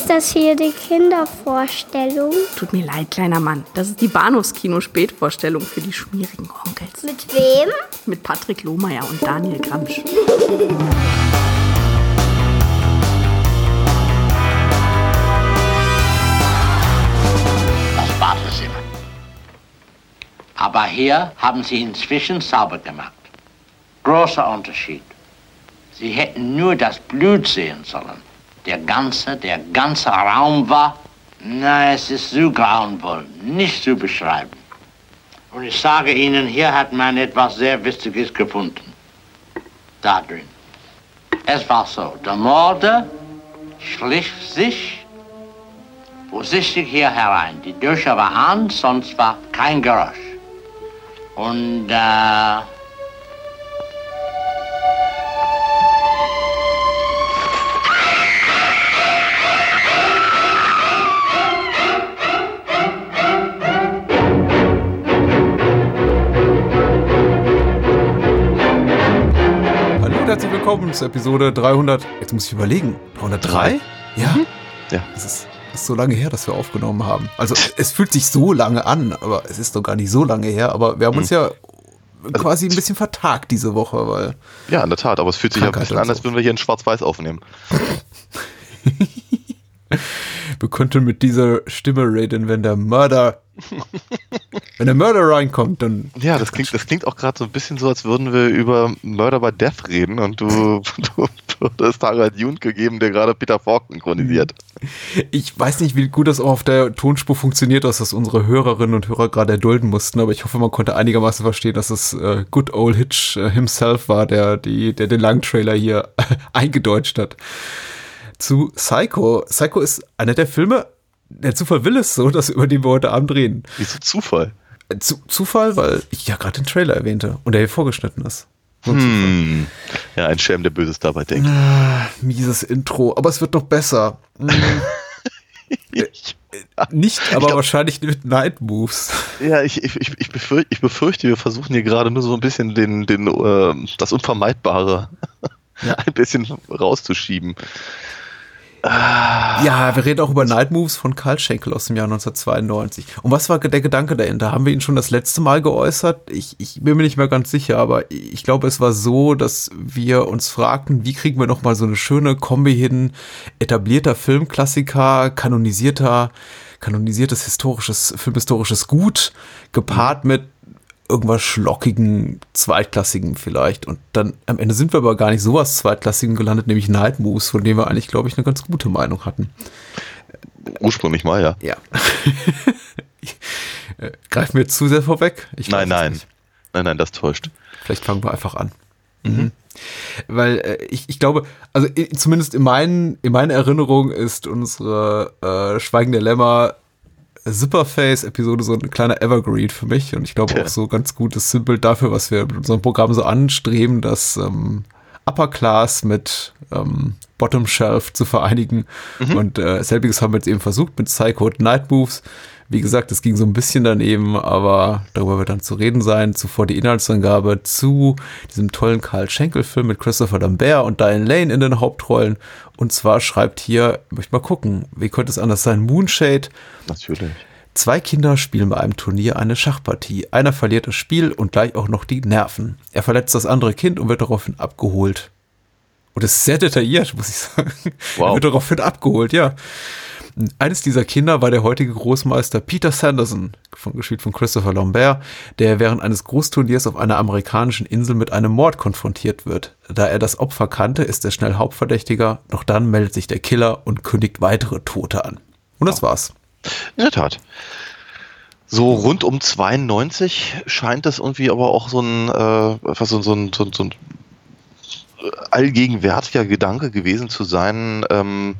Ist das hier die Kindervorstellung? Tut mir leid, kleiner Mann. Das ist die Bahnhofskino-Spätvorstellung für die schmierigen Onkels. Mit wem? Mit Patrick Lohmeier und Daniel Gramsch. Das Badezimmer. Aber hier haben sie inzwischen sauber gemacht. Großer Unterschied. Sie hätten nur das Blut sehen sollen. Der ganze, der ganze Raum war, na, es ist so grauenvoll, nicht zu beschreiben. Und ich sage Ihnen, hier hat man etwas sehr Wichtiges gefunden. Da drin. Es war so, der Mörder schlich sich vorsichtig hier herein. Die Tür war an, sonst war kein Geräusch. Und äh, herzlich willkommen zur Episode 300. Jetzt muss ich überlegen. 303? Ja? Ja. Das ist, das ist so lange her, dass wir aufgenommen haben. Also es fühlt sich so lange an, aber es ist doch gar nicht so lange her. Aber wir haben uns ja quasi ein bisschen vertagt diese Woche, weil Ja, in der Tat, aber es fühlt sich ja ein bisschen an, als würden wir hier in Schwarz-Weiß aufnehmen. wir könnten mit dieser Stimme reden, wenn der Mörder, wenn der Mörder reinkommt, dann Ja, das klingt, das klingt auch gerade so ein bisschen so, als würden wir über Murder by Death reden und du, du, du hast Harald Jund gegeben, der gerade Peter Falk synchronisiert. Ich weiß nicht, wie gut das auch auf der Tonspur funktioniert, dass das unsere Hörerinnen und Hörer gerade erdulden mussten, aber ich hoffe, man konnte einigermaßen verstehen, dass es äh, Good Old Hitch äh, himself war, der, die, der den Langtrailer hier eingedeutscht hat. Zu Psycho. Psycho ist einer der Filme, der Zufall will es so, dass über den wir heute Abend reden. Wieso Zufall? Äh, Zu, Zufall, weil ich ja gerade den Trailer erwähnte und der hier vorgeschnitten ist. So Hm. Ja, ein Schelm, der Böses dabei denkt. Zufall. Mieses Intro, aber es wird noch besser. Hm. Ich, Nicht, aber glaub- wahrscheinlich mit Night Moves. ja, ich, ich, ich, befürchte, ich befürchte, wir versuchen hier gerade nur so ein bisschen den, den, äh, das Unvermeidbare ein bisschen rauszuschieben. Ja, wir reden auch über Night Moves von Karl Schenkel aus dem Jahr 1992. Und was war der Gedanke dahinter? Haben wir ihn schon das letzte Mal geäußert? Ich, ich bin mir nicht mehr ganz sicher, aber ich glaube, es war so, dass wir uns fragten, wie kriegen wir noch mal so eine schöne Kombi hin? Etablierter Filmklassiker, kanonisierter, kanonisiertes historisches, filmhistorisches Gut, gepaart mit irgendwas schlockigen, zweitklassigen vielleicht. Und dann am Ende sind wir aber gar nicht sowas zweitklassigen gelandet, nämlich Night Moves, von dem wir eigentlich, glaube ich, eine ganz gute Meinung hatten. Ursprünglich mal, ja. Ja. Äh, Greifen wir zu sehr vorweg? Ich Nein, nein. nicht. Nein, nein, das täuscht. Vielleicht fangen wir einfach an. Mhm. Weil äh, ich, ich glaube, also i- zumindest in meinen, in meiner Erinnerung ist unsere äh, Schweigen der Lämmer Zipperface-Episode so ein kleiner Evergreen für mich und ich glaube auch so ganz gutes Symbol dafür, was wir mit unserem Programm so anstreben, das ähm, Upper Class mit ähm, Bottom Shelf zu vereinigen. Und äh, selbiges haben wir jetzt eben versucht mit Psycho und Night Moves. Wie gesagt, es ging so ein bisschen daneben, aber darüber wird dann zu reden sein. Zuvor die Inhaltsangabe zu diesem tollen Karl Schenkel-Film mit Christopher Lambert und Diane Lane in den Hauptrollen. Und zwar schreibt hier, möchte mal gucken, wie könnte es anders sein? Moonshade. Natürlich. Zwei Kinder spielen bei einem Turnier eine Schachpartie. Einer verliert das Spiel und gleich auch noch die Nerven. Er verletzt das andere Kind und wird daraufhin abgeholt. Und es ist sehr detailliert, muss ich sagen. Wow. Er wird daraufhin abgeholt, ja. Eines dieser Kinder war der heutige Großmeister Peter Sanderson, von, gespielt von Christopher Lambert, der während eines Großturniers auf einer amerikanischen Insel mit einem Mord konfrontiert wird. Da er das Opfer kannte, ist er schnell Hauptverdächtiger, doch dann meldet sich der Killer und kündigt weitere Tote an. Und das war's. In der Tat. So rund um 92 scheint das irgendwie aber auch so ein, äh, was so, so, so, so ein allgegenwärtiger Gedanke gewesen zu sein, ähm,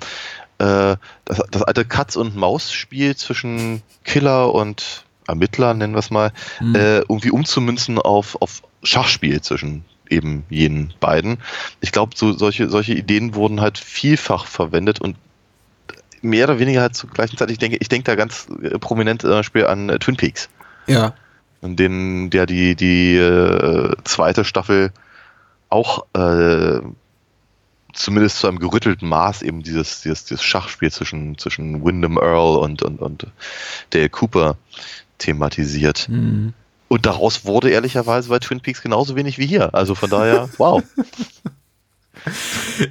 äh, das, das alte Katz- und Maus-Spiel zwischen Killer und Ermittler, nennen wir es mal, äh, irgendwie umzumünzen auf, auf Schachspiel zwischen eben jenen beiden. Ich glaube, so, solche, solche Ideen wurden halt vielfach verwendet und mehr oder weniger halt zur gleichen Zeit. Ich denke, ich denke da ganz äh, prominent zum Beispiel an äh, Twin Peaks, Ja. in denen der die, die äh, zweite Staffel auch äh, zumindest zu einem gerüttelten Maß eben dieses, dieses, dieses Schachspiel zwischen, zwischen Wyndham Earl und, und, und Dale Cooper thematisiert. Mhm. Und daraus wurde ehrlicherweise bei Twin Peaks genauso wenig wie hier. Also von daher, wow.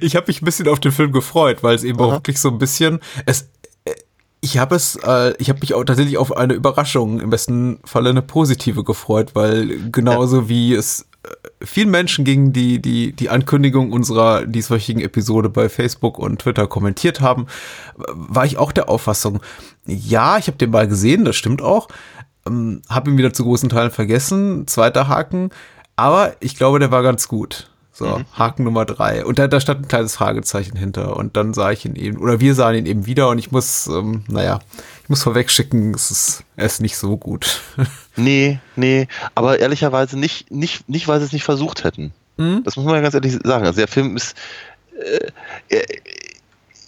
Ich habe mich ein bisschen auf den Film gefreut, weil es eben Aha. auch wirklich so ein bisschen es äh, ich habe es äh, ich habe mich auch tatsächlich auf eine Überraschung im besten Falle eine positive gefreut, weil genauso wie es vielen Menschen gegen die die die Ankündigung unserer dieswöchigen Episode bei Facebook und Twitter kommentiert haben, war ich auch der Auffassung, ja, ich habe den mal gesehen, das stimmt auch, ähm, habe ihn wieder zu großen Teilen vergessen, zweiter Haken, aber ich glaube, der war ganz gut. So, Mhm. Haken Nummer drei. Und da, da stand ein kleines Fragezeichen hinter. Und dann sah ich ihn eben, oder wir sahen ihn eben wieder und ich muss, ähm, naja, ich muss vorwegschicken, es ist, er ist nicht so gut. Nee, nee, aber ehrlicherweise nicht, nicht, nicht weil sie es nicht versucht hätten. Mhm. Das muss man ja ganz ehrlich sagen. Also der Film ist. Äh, äh,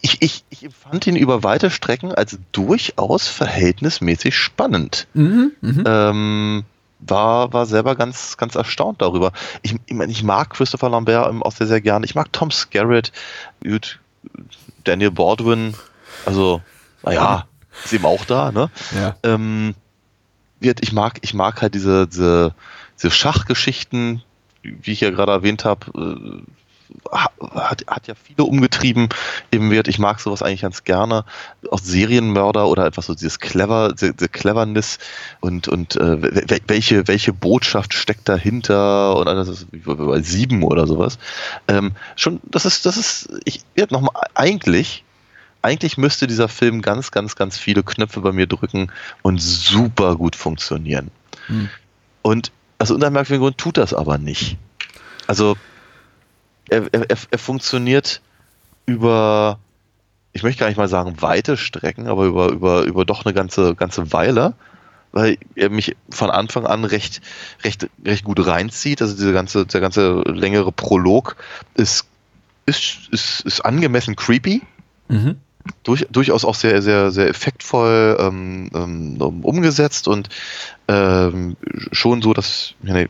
ich, ich, ich empfand ihn über weite Strecken als durchaus verhältnismäßig spannend. Mhm, mhm. Ähm, war, war selber ganz, ganz erstaunt darüber. Ich, ich, meine, ich mag Christopher Lambert auch sehr, sehr gerne. Ich mag Tom Skerritt, Daniel Baldwin, also, naja, ist eben auch da, ne? Ja. Ähm, wird- ich mag, ich mag halt diese, diese, diese Schachgeschichten, wie ich ja gerade erwähnt habe, äh, ha- hat, hat ja viele umgetrieben im Wert. Ich mag sowas eigentlich ganz gerne. Auch Serienmörder oder etwas so dieses Clever, diese, Cleverness und, und äh, wel- wel- welche, welche Botschaft steckt dahinter und das ist bei sieben oder sowas. Ähm, schon, das ist, das ist, ich, ja, nochmal, eigentlich, eigentlich müsste dieser Film ganz, ganz, ganz viele Knöpfe bei mir drücken und super gut funktionieren. Hm. Und aus unermerklichen Grund tut das aber nicht. Also er, er, er- er funktioniert über, ich möchte gar nicht mal sagen weite Strecken, aber über, über, über doch eine ganze, ganze Weile, weil er mich von Anfang an recht, recht, recht gut reinzieht. Also diese ganze, der ganze längere Prolog ist, ist, ist, ist angemessen creepy Mhm. Durch, durchaus auch sehr, sehr, sehr effektvoll ähm, ähm, umgesetzt und ähm, schon so, dass nee,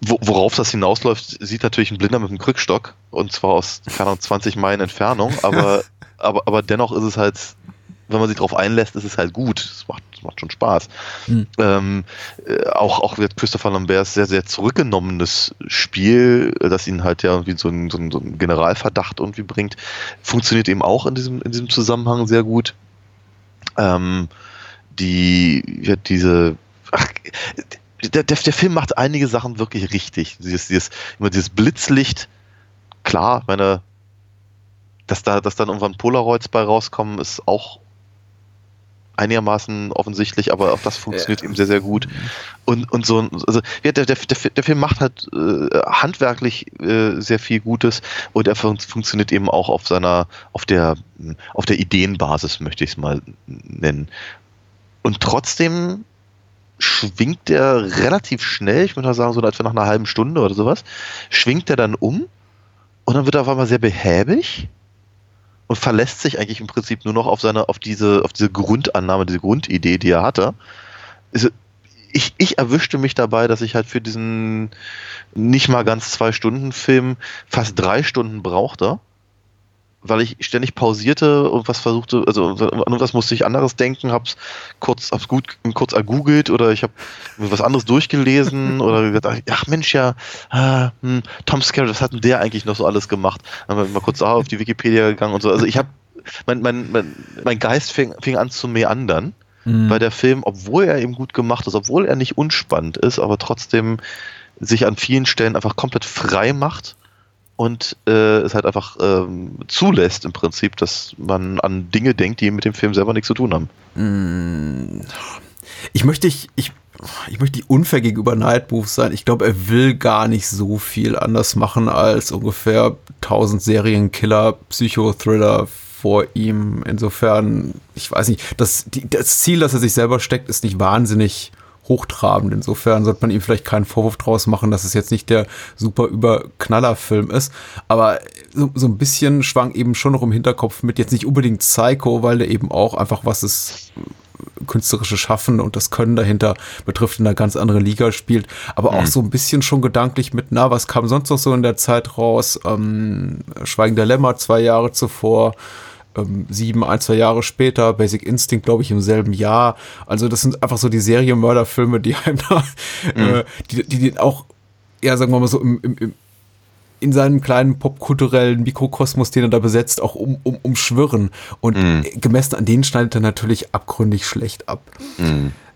wo, worauf das hinausläuft, sieht natürlich ein Blinder mit einem Krückstock und zwar aus keine Ahnung, 20 Meilen Entfernung, aber, aber, aber dennoch ist es halt, wenn man sich darauf einlässt, ist es halt gut. Es macht, macht schon Spaß. Mhm. Ähm, äh, auch, auch wird Christopher Lambert sehr, sehr zurückgenommenes Spiel, äh, das ihn halt ja irgendwie so einen, so einen, so einen Generalverdacht irgendwie bringt, funktioniert eben auch in diesem, in diesem Zusammenhang sehr gut. Ähm, die, ja, diese, ach, der, der, der Film macht einige Sachen wirklich richtig. Dieses, dieses, immer dieses Blitzlicht, klar, meine, dass da, dass dann irgendwann Polaroids bei rauskommen, ist auch einigermaßen offensichtlich, aber auch das funktioniert eben sehr, sehr gut. Und, und so, also ja, der, der, der, Film macht halt äh, handwerklich äh, sehr viel Gutes und er fun funktioniert eben auch auf seiner, auf der, auf der Ideenbasis, möchte ich es mal nennen. Und trotzdem schwingt der relativ schnell, ich würde mal sagen, so etwa nach einer halben Stunde oder sowas, schwingt er dann um und dann wird er auf einmal sehr behäbig und verlässt sich eigentlich im Prinzip nur noch auf seine, auf diese, auf diese Grundannahme, diese Grundidee, die er hatte. Ich, ich erwischte mich dabei, dass ich halt für diesen nicht mal ganz zwei Stunden Film fast drei Stunden brauchte, weil ich ständig pausierte und was versuchte, also an was musste ich anderes denken, hab's kurz, hab's gut, kurz ergoogelt oder ich habe was anderes durchgelesen oder gesagt, ach Mensch, ja, hm, Tom Skerritt, was hat denn der eigentlich noch so alles gemacht? Dann haben wir mal kurz da auf die Wikipedia gegangen und so. Also ich habe, mein, mein, mein, mein Geist fing, fing an zu meandern, Mhm. weil der Film, obwohl er eben gut gemacht ist, obwohl er nicht unspannend ist, aber trotzdem sich an vielen Stellen einfach komplett frei macht und äh, es halt einfach ähm, zulässt im Prinzip, dass man an Dinge denkt, die mit dem Film selber nichts zu tun haben. Mm. Ich möchte ich, ich, ich möchte nicht unfair gegenüber Nightmove sein. Ich glaube, er will gar nicht so viel anders machen als ungefähr 1000 Serienkiller, Psychothriller vor ihm. Insofern, ich weiß nicht, das, die, das Ziel, das er sich selber steckt, ist nicht wahnsinnig hochtrabend. Insofern sollte man ihm vielleicht keinen Vorwurf draus machen, dass es jetzt nicht der super Überknaller-Film ist. Aber so, so ein bisschen schwang eben schon noch im Hinterkopf mit, jetzt nicht unbedingt Psycho, weil der eben auch einfach was ist, künstlerische Schaffen und das Können dahinter betrifft, in einer ganz anderen Liga spielt, aber auch so ein bisschen schon gedanklich mit, na, was kam sonst noch so in der Zeit raus? Ähm, Schweigen der Lämmer zwei Jahre zuvor, ähm, sieben, ein, zwei Jahre später, Basic Instinct, glaube ich, im selben Jahr. Also das sind einfach so die Serienmörderfilme, die einem da, äh, die, die den auch, ja, sagen wir mal so, im, im, im in seinem kleinen popkulturellen Mikrokosmos, den er da besetzt, auch um, um, umschwirren. Und gemessen an denen schneidet er natürlich abgründig schlecht ab.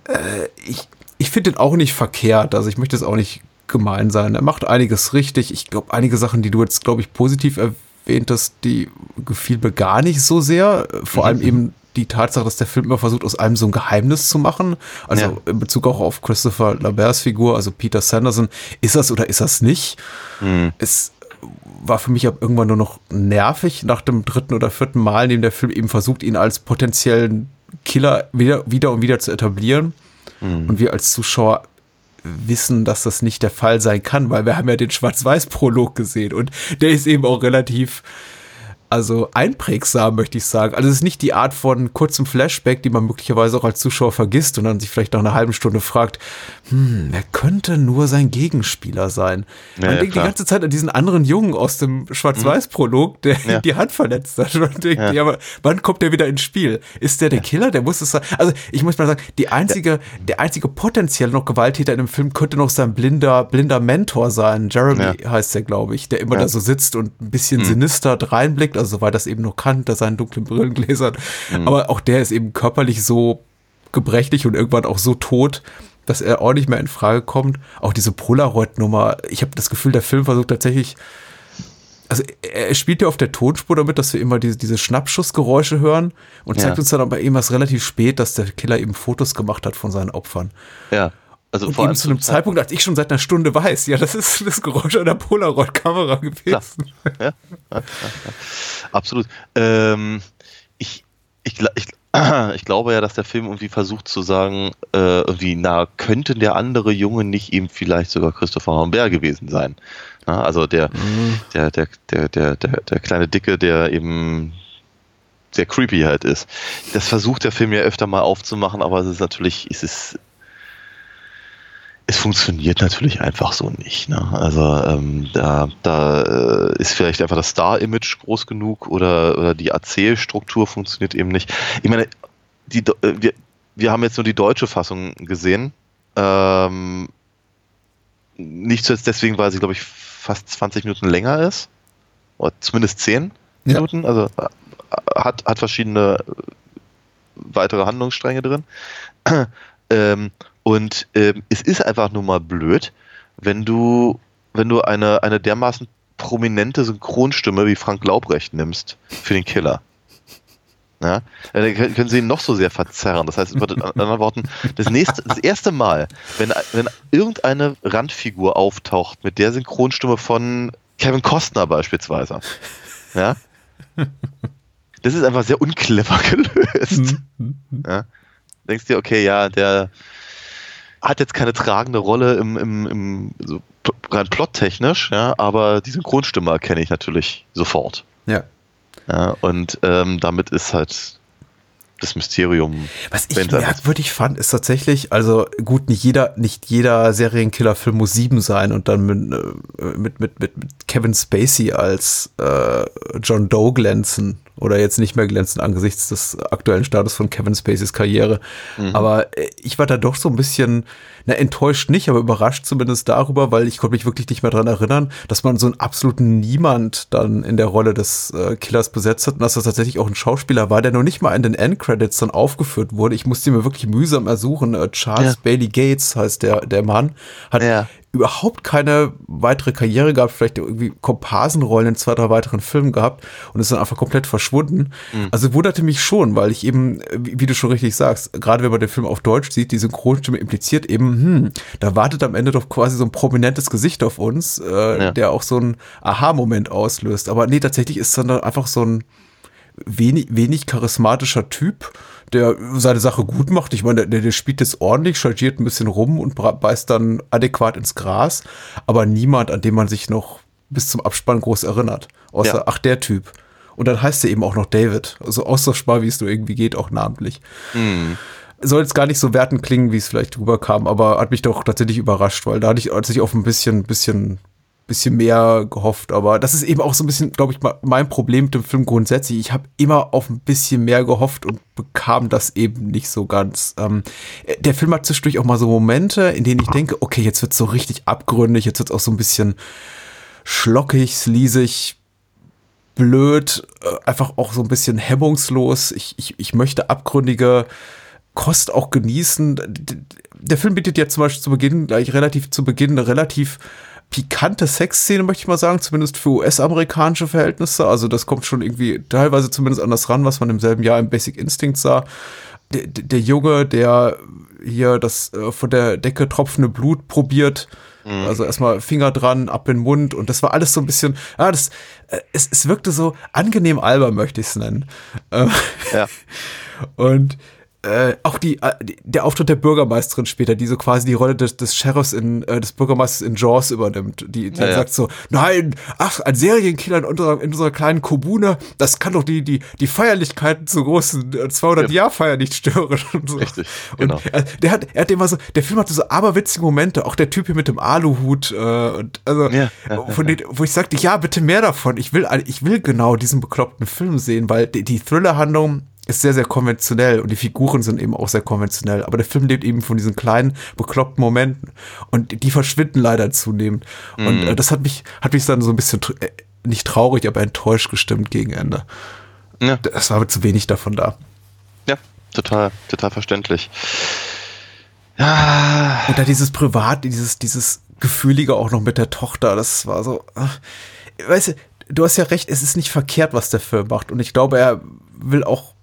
Äh, ich ich finde den auch nicht verkehrt. Also ich möchte es auch nicht gemein sein. Er macht einiges richtig. Ich glaube, einige Sachen, die du jetzt, glaube ich, positiv erwähnt hast, die gefiel mir gar nicht so sehr. Vor allem eben die Tatsache, dass der Film immer versucht, aus allem so ein Geheimnis zu machen. Also Ja. in Bezug auch auf Christopher Laberts Figur, also Peter Sanderson. Ist das oder ist das nicht? Es war für mich ab irgendwann nur noch nervig nach dem dritten oder vierten Mal, in dem der Film eben versucht, ihn als potenziellen Killer wieder, wieder und wieder zu etablieren. Und wir als Zuschauer wissen, dass das nicht der Fall sein kann, weil wir haben ja den Schwarz-Weiß-Prolog gesehen und der ist eben auch relativ, also einprägsam, möchte ich sagen. Also es ist nicht die Art von kurzem Flashback, die man möglicherweise auch als Zuschauer vergisst und dann sich vielleicht nach einer halben Stunde fragt, hm, wer könnte nur sein Gegenspieler sein? Ja, man ja, denkt klar. die ganze Zeit an diesen anderen Jungen aus dem Schwarz-Weiß-Prolog, der Ja. die Hand verletzt hat und denkt, Ja. aber wann kommt der wieder ins Spiel? Ist der der Killer? Der muss es sein. Also ich muss mal sagen, die einzige, der einzige potenziell noch Gewalttäter in dem Film könnte noch sein blinder, blinder Mentor sein. Jeremy heißt der, glaube ich, der immer da so sitzt und ein bisschen sinister reinblickt, also soweit das eben noch kann, hinter seinen dunklen Brillengläsern. Aber auch der ist eben körperlich so gebrechlich und irgendwann auch so tot, dass er auch nicht mehr in Frage kommt. Auch diese Polaroid-Nummer, ich habe das Gefühl, der Film versucht tatsächlich also er spielt ja auf der Tonspur damit, dass wir immer diese, diese Schnappschussgeräusche hören und Ja. zeigt uns dann aber eben erst relativ spät, dass der Killer eben Fotos gemacht hat von seinen Opfern. Ja. Also Und vor allem zu einem Zeitpunkt, als ich schon seit einer Stunde weiß, ja, das ist das Geräusch einer Polaroid-Kamera gewesen. Absolut. Ähm, ich, ich, ich, ich glaube ja, dass der Film irgendwie versucht zu sagen, äh, irgendwie, na, könnte der andere Junge nicht eben vielleicht sogar Christopher Lambert gewesen sein? Na, also der, der, der, der, der, der, der kleine Dicke, der eben sehr creepy halt ist. Das versucht der Film ja öfter mal aufzumachen, aber es ist natürlich, es ist es funktioniert natürlich einfach so nicht. Ne? Also ähm, da, da äh, ist vielleicht einfach das Star-Image groß genug oder, oder die Erzählstruktur funktioniert eben nicht. Ich meine, die, äh, wir, wir haben jetzt nur die deutsche Fassung gesehen. Ähm, nicht zuletzt deswegen, weil sie, glaube ich, fast 20 Minuten länger ist. Oder zumindest 10 Ja. Minuten. Also äh, hat, hat verschiedene äh, weitere Handlungsstränge drin. ähm, und ähm, es ist einfach nur mal blöd, wenn du, wenn du eine, eine dermaßen prominente Synchronstimme wie Frank Laubrecht nimmst für den Killer. Ja, dann können sie ihn noch so sehr verzerren. Das heißt, mit anderen Worten, das, nächste, das erste Mal, wenn, wenn irgendeine Randfigur auftaucht mit der Synchronstimme von Kevin Costner beispielsweise, ja, das ist einfach sehr unclever gelöst. Ja. Denkst dir, okay, ja, der hat jetzt keine tragende Rolle im, im, im so rein plottechnisch, ja, aber die Synchronstimme erkenne ich natürlich sofort. Ja. Ja, und ähm, damit ist halt das Mysterium. Was ich merkwürdig fand, ist tatsächlich, also gut, nicht jeder, nicht jeder Serienkiller-Film muss sieben sein und dann mit, äh, mit, mit, mit, mit Kevin Spacey als äh, John Doe glänzen oder jetzt nicht mehr glänzen angesichts des aktuellen Status von Kevin Spaceys Karriere. Aber äh, ich war da doch so ein bisschen, na, enttäuscht nicht, aber überrascht zumindest darüber, weil ich konnte mich wirklich nicht mehr dran erinnern, dass man so einen absoluten Niemand dann in der Rolle des äh, Killers besetzt hat und dass das tatsächlich auch ein Schauspieler war, der noch nicht mal in den Endcredits dann aufgeführt wurde. Ich musste mir wirklich mühsam ersuchen. Äh, Charles Ja. Bailey Gates heißt der, der Mann, hat Ja. überhaupt keine weitere Karriere gehabt, vielleicht irgendwie Komparsenrollen in zwei, drei weiteren Filmen gehabt und ist dann einfach komplett verschwunden. Also wunderte mich schon, weil ich eben, wie, du schon richtig sagst, gerade wenn man den Film auf Deutsch sieht, die Synchronstimme impliziert eben, hm, da wartet am Ende doch quasi so ein prominentes Gesicht auf uns, äh, Ja. der auch so einen Aha-Moment auslöst. Aber nee, tatsächlich ist dann da einfach so ein wenig, wenig charismatischer Typ, der seine Sache gut macht. Ich meine, der, der spielt jetzt ordentlich, chargiert ein bisschen rum und beißt dann adäquat ins Gras, aber niemand, an dem man sich noch bis zum Abspann groß erinnert. Außer, Ja. ach, der Typ. Und dann heißt er eben auch noch David. Also austauschbar, wie es nur irgendwie geht, auch namentlich. Hm. soll jetzt gar nicht so wertend klingen, wie es vielleicht rüberkam, aber hat mich doch tatsächlich überrascht, weil da hatte ich tatsächlich auf ein bisschen, bisschen, bisschen mehr gehofft. Aber das ist eben auch so ein bisschen, glaube ich, mein Problem mit dem Film grundsätzlich. Ich habe immer auf ein bisschen mehr gehofft und bekam das eben nicht so ganz. Ähm, der Film hat zwischendurch auch mal so Momente, in denen ich denke, okay, jetzt wird so richtig abgründig, jetzt wird auch so ein bisschen schlockig, sleasig, blöd, äh, einfach auch so ein bisschen hemmungslos. Ich, ich, ich möchte abgründige Kost auch genießen. Der Film bietet ja zum Beispiel zu Beginn, gleich relativ zu Beginn, relativ pikante Sexszene, möchte ich mal sagen, zumindest für US-amerikanische Verhältnisse. Also das kommt schon irgendwie teilweise zumindest an das ran, was man im selben Jahr im Basic Instinct sah. Der, der Junge, der hier das äh, von der Decke tropfende Blut probiert, mhm. also erstmal Finger dran, ab in den Mund und das war alles so ein bisschen, ah, das, äh, es, es wirkte so angenehm albern, möchte ich es nennen. Äh, ja. Und äh, auch die, äh, der Auftritt der Bürgermeisterin später, die so quasi die Rolle des, des Sheriffs in, äh, des Bürgermeisters in Jaws übernimmt, die, die ja, sagt ja. so, nein, ach, ein Serienkiller in unserer, in unserer kleinen Kommune, das kann doch die, die, die Feierlichkeiten zur großen 200-Jahr-Feier nicht stören. Und so. Richtig, genau. Und, äh, der hat, er hat immer so, der Film hatte so aberwitzige Momente, auch der Typ hier mit dem Aluhut, äh, und also, ja, von denen, wo ich sagte, ja, bitte mehr davon, ich will, ich will genau diesen bekloppten Film sehen, weil die, die Thriller-Handlung ist sehr, sehr konventionell und die Figuren sind eben auch sehr konventionell. Aber der Film lebt eben von diesen kleinen, bekloppten Momenten und die verschwinden leider zunehmend. Mhm. Und äh, das hat mich, hat mich dann so ein bisschen äh, nicht traurig, aber enttäuscht gestimmt gegen Ende. Ja. Es war aber zu wenig davon da. Ja, total, total verständlich. Ja. Und da dieses Privat, dieses, dieses Gefühlige auch noch mit der Tochter, das war so, weißt du, du hast ja recht, es ist nicht verkehrt, was der Film macht. Und ich glaube, er will auch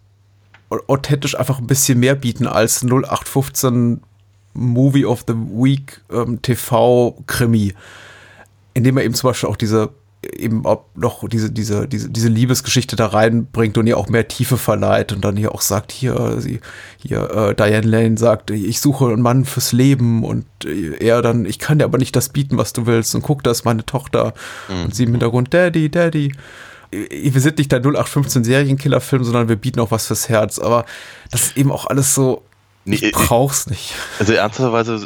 authentisch einfach ein bisschen mehr bieten als 0815 Movie of the Week ähm, TV-Krimi, indem er eben zum Beispiel auch diese eben auch noch diese, diese, diese, diese Liebesgeschichte da reinbringt und ihr auch mehr Tiefe verleiht und dann hier auch sagt, hier, sie, hier, äh, Diane Lane sagt, ich suche einen Mann fürs Leben und er dann, ich kann dir aber nicht das bieten, was du willst und guck, da ist meine Tochter mhm. und sie im Hintergrund, Daddy, Daddy wir sind nicht der 0815 Serienkiller-Film, sondern wir bieten auch was fürs Herz. Aber das ist eben auch alles so, ich nee, brauch's nicht. Also ernsthafterweise,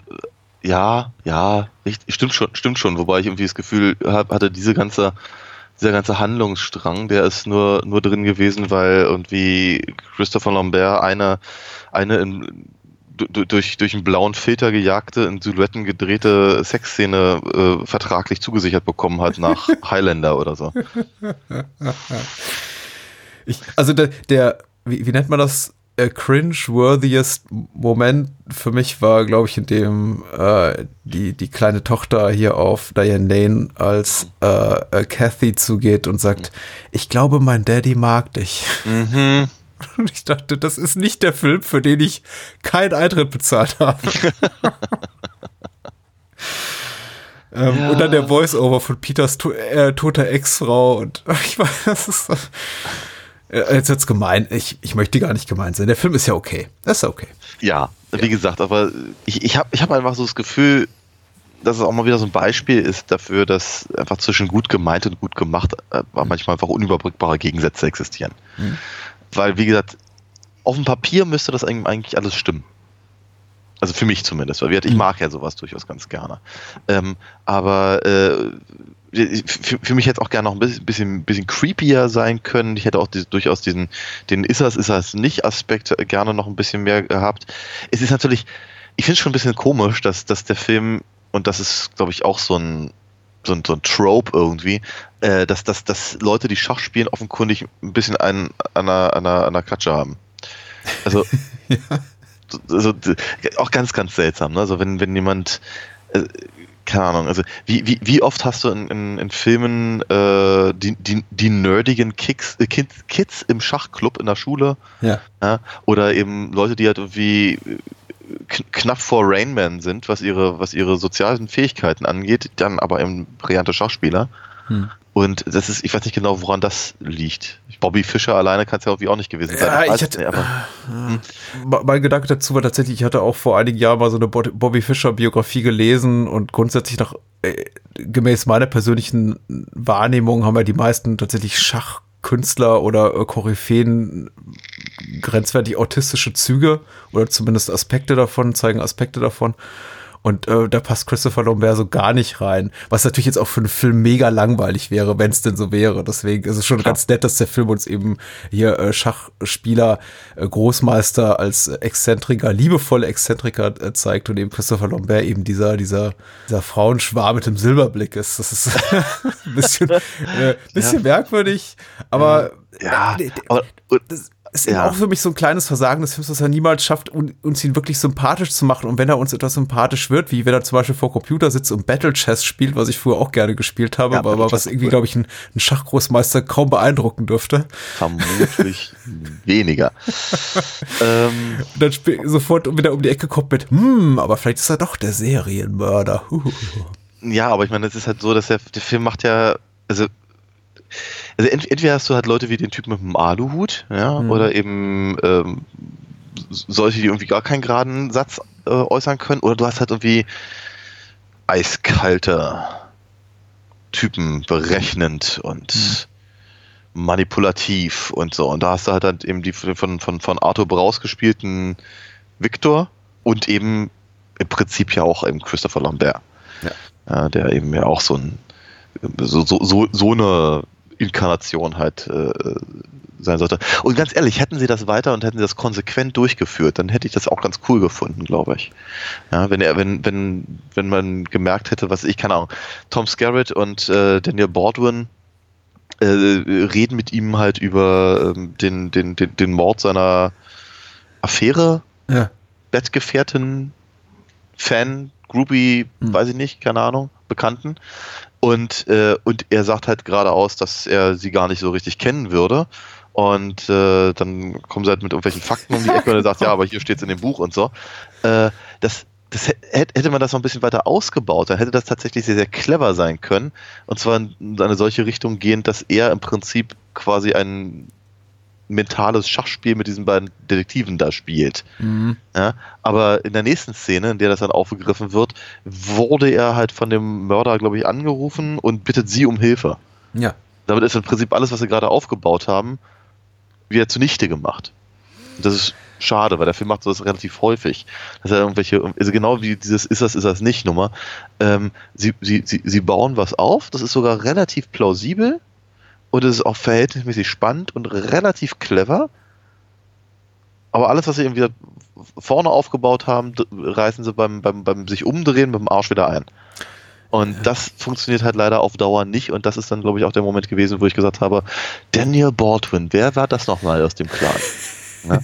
ja, ja, richtig, stimmt schon, stimmt schon. Wobei ich irgendwie das Gefühl hab, hatte, diese ganze, dieser ganze Handlungsstrang, der ist nur, nur drin gewesen, weil irgendwie Christopher Lambert eine, eine in durch, durch einen blauen Filter gejagte, in Silhouetten gedrehte Sexszene äh, vertraglich zugesichert bekommen hat nach Highlander oder so. Ich, also der, der wie, wie nennt man das? Äh, cringe-worthiest Moment für mich war, glaube ich, in dem äh, die, die kleine Tochter hier auf Diane Lane als äh, äh Kathy zugeht und sagt, ich glaube, mein Daddy mag dich. Mhm. Und ich dachte, das ist nicht der Film, für den ich keinen Eintritt bezahlt habe. ähm, ja. Und dann der Voice-Over von Peters to äh, toter Ex-Frau. Und ich weiß, das ist. Äh, jetzt wird's gemein. Ich, ich möchte gar nicht gemein sein. Der Film ist ja okay. Das ist ja okay. Ja, wie ja. gesagt, aber ich, ich habe ich hab einfach so das Gefühl, dass es auch mal wieder so ein Beispiel ist dafür, dass einfach zwischen gut gemeint und gut gemacht äh, manchmal einfach unüberbrückbare Gegensätze existieren. Hm. Weil, wie gesagt, auf dem Papier müsste das eigentlich alles stimmen. Also für mich zumindest, weil ich mhm. mag ja sowas durchaus ganz gerne. Ähm, aber äh, für, für, mich hätte es auch gerne noch ein bisschen, bisschen, bisschen creepier sein können. Ich hätte auch die, durchaus diesen, den ist das, ist das nicht Aspekt gerne noch ein bisschen mehr gehabt. Es ist natürlich, ich finde es schon ein bisschen komisch, dass, dass der Film, und das ist, glaube ich, auch so ein, so ein, so ein Trope irgendwie, äh, dass, dass, dass Leute, die Schach spielen, offenkundig ein bisschen einen, an, einer, an, einer, an einer Klatsche haben. Also, ja. also, auch ganz, ganz seltsam. Ne? Also wenn, wenn jemand, äh, keine Ahnung, also wie, wie, wie oft hast du in, in, in Filmen äh, die, die, die nerdigen Kicks, äh, Kids, Kids im Schachclub in der Schule? Ja. ja. Oder eben Leute, die halt irgendwie knapp vor Rainman sind, was ihre, was ihre sozialen Fähigkeiten angeht, dann aber eben brillante Schachspieler. Hm. Und das ist, ich weiß nicht genau, woran das liegt. Bobby Fischer alleine kann es ja irgendwie auch nicht gewesen sein. Ja, ich hatte, aber, hm. Mein Gedanke dazu war tatsächlich, ich hatte auch vor einigen Jahren mal so eine Bobby Fischer Biografie gelesen und grundsätzlich nach, äh, gemäß meiner persönlichen Wahrnehmung haben ja die meisten tatsächlich Schachkünstler oder äh, Koryphäen grenzwertig autistische Züge oder zumindest Aspekte davon, zeigen Aspekte davon. Und äh, da passt Christopher Lambert so gar nicht rein. Was natürlich jetzt auch für einen Film mega langweilig wäre, wenn es denn so wäre. Deswegen ist es schon Klar. ganz nett, dass der Film uns eben hier äh, Schachspieler, äh, Großmeister als Exzentriker, liebevolle Exzentriker äh, zeigt und eben Christopher Lambert eben dieser, dieser, dieser Frauenschwarm mit dem Silberblick ist. Das ist ein bisschen, äh, bisschen ja. merkwürdig, aber ja, äh, aber das, ist ja. auch für mich so ein kleines Versagen des Films, dass er niemals schafft, uns ihn wirklich sympathisch zu machen. Und wenn er uns etwas sympathisch wird, wie wenn er zum Beispiel vor Computer sitzt und Battle Chess spielt, was ich früher auch gerne gespielt habe, ja, aber was irgendwie, glaube ich, ein, ein, Schachgroßmeister kaum beeindrucken dürfte. Vermutlich weniger. ähm. Dann sofort wieder um die Ecke kommt mit, hm, aber vielleicht ist er doch der Serienmörder. Ja, aber ich meine, es ist halt so, dass der, der Film macht ja, also also ent entweder hast du halt Leute wie den Typ mit dem Aluhut, ja, mhm. oder eben ähm, solche, die irgendwie gar keinen geraden Satz äh, äußern können, oder du hast halt irgendwie eiskalte Typen, berechnend und mhm. manipulativ und so. Und da hast du halt dann eben die von, von, von Arthur Braus gespielten Victor und eben im Prinzip ja auch eben Christopher Lambert. Ja. Ja, der eben ja auch so ein so, so, so, so eine Inkarnation halt äh, sein sollte. Und ganz ehrlich, hätten sie das weiter und hätten sie das konsequent durchgeführt, dann hätte ich das auch ganz cool gefunden, glaube ich. Ja, wenn er, wenn, wenn, wenn man gemerkt hätte, was ich, keine Ahnung, Tom Skerritt und äh, Daniel Baldwin äh, reden mit ihm halt über ähm, den, den, den, den Mord seiner Affäre, ja. Bettgefährtin, Fan, Groupie, hm. weiß ich nicht, keine Ahnung, Bekannten. Und, äh, und er sagt halt geradeaus, dass er sie gar nicht so richtig kennen würde. Und äh, dann kommen sie halt mit irgendwelchen Fakten um die Ecke und er sagt, ja, aber hier steht es in dem Buch und so. Äh, das, das hätte man das noch ein bisschen weiter ausgebaut, dann hätte das tatsächlich sehr, sehr clever sein können. Und zwar in eine solche Richtung gehend, dass er im Prinzip quasi ein mentales Schachspiel mit diesen beiden Detektiven da spielt. Mhm. Ja, aber in der nächsten Szene, in der das dann aufgegriffen wird, wurde er halt von dem Mörder, glaube ich, angerufen und bittet sie um Hilfe. Ja. Damit ist im Prinzip alles, was sie gerade aufgebaut haben, wieder zunichte gemacht. Und das ist schade, weil der Film macht das relativ häufig. Dass er irgendwelche, also genau wie dieses ist das, ist das nicht Nummer. Ähm, sie, sie, sie, sie bauen was auf, das ist sogar relativ plausibel, und es ist auch verhältnismäßig spannend und relativ clever. Aber alles, was sie irgendwie vorne aufgebaut haben, reißen sie beim, beim, beim sich umdrehen mit dem Arsch wieder ein. Und das funktioniert halt leider auf Dauer nicht. Und das ist dann, glaube ich, auch der Moment gewesen, wo ich gesagt habe, Daniel Baldwin, wer war das nochmal aus dem Clan?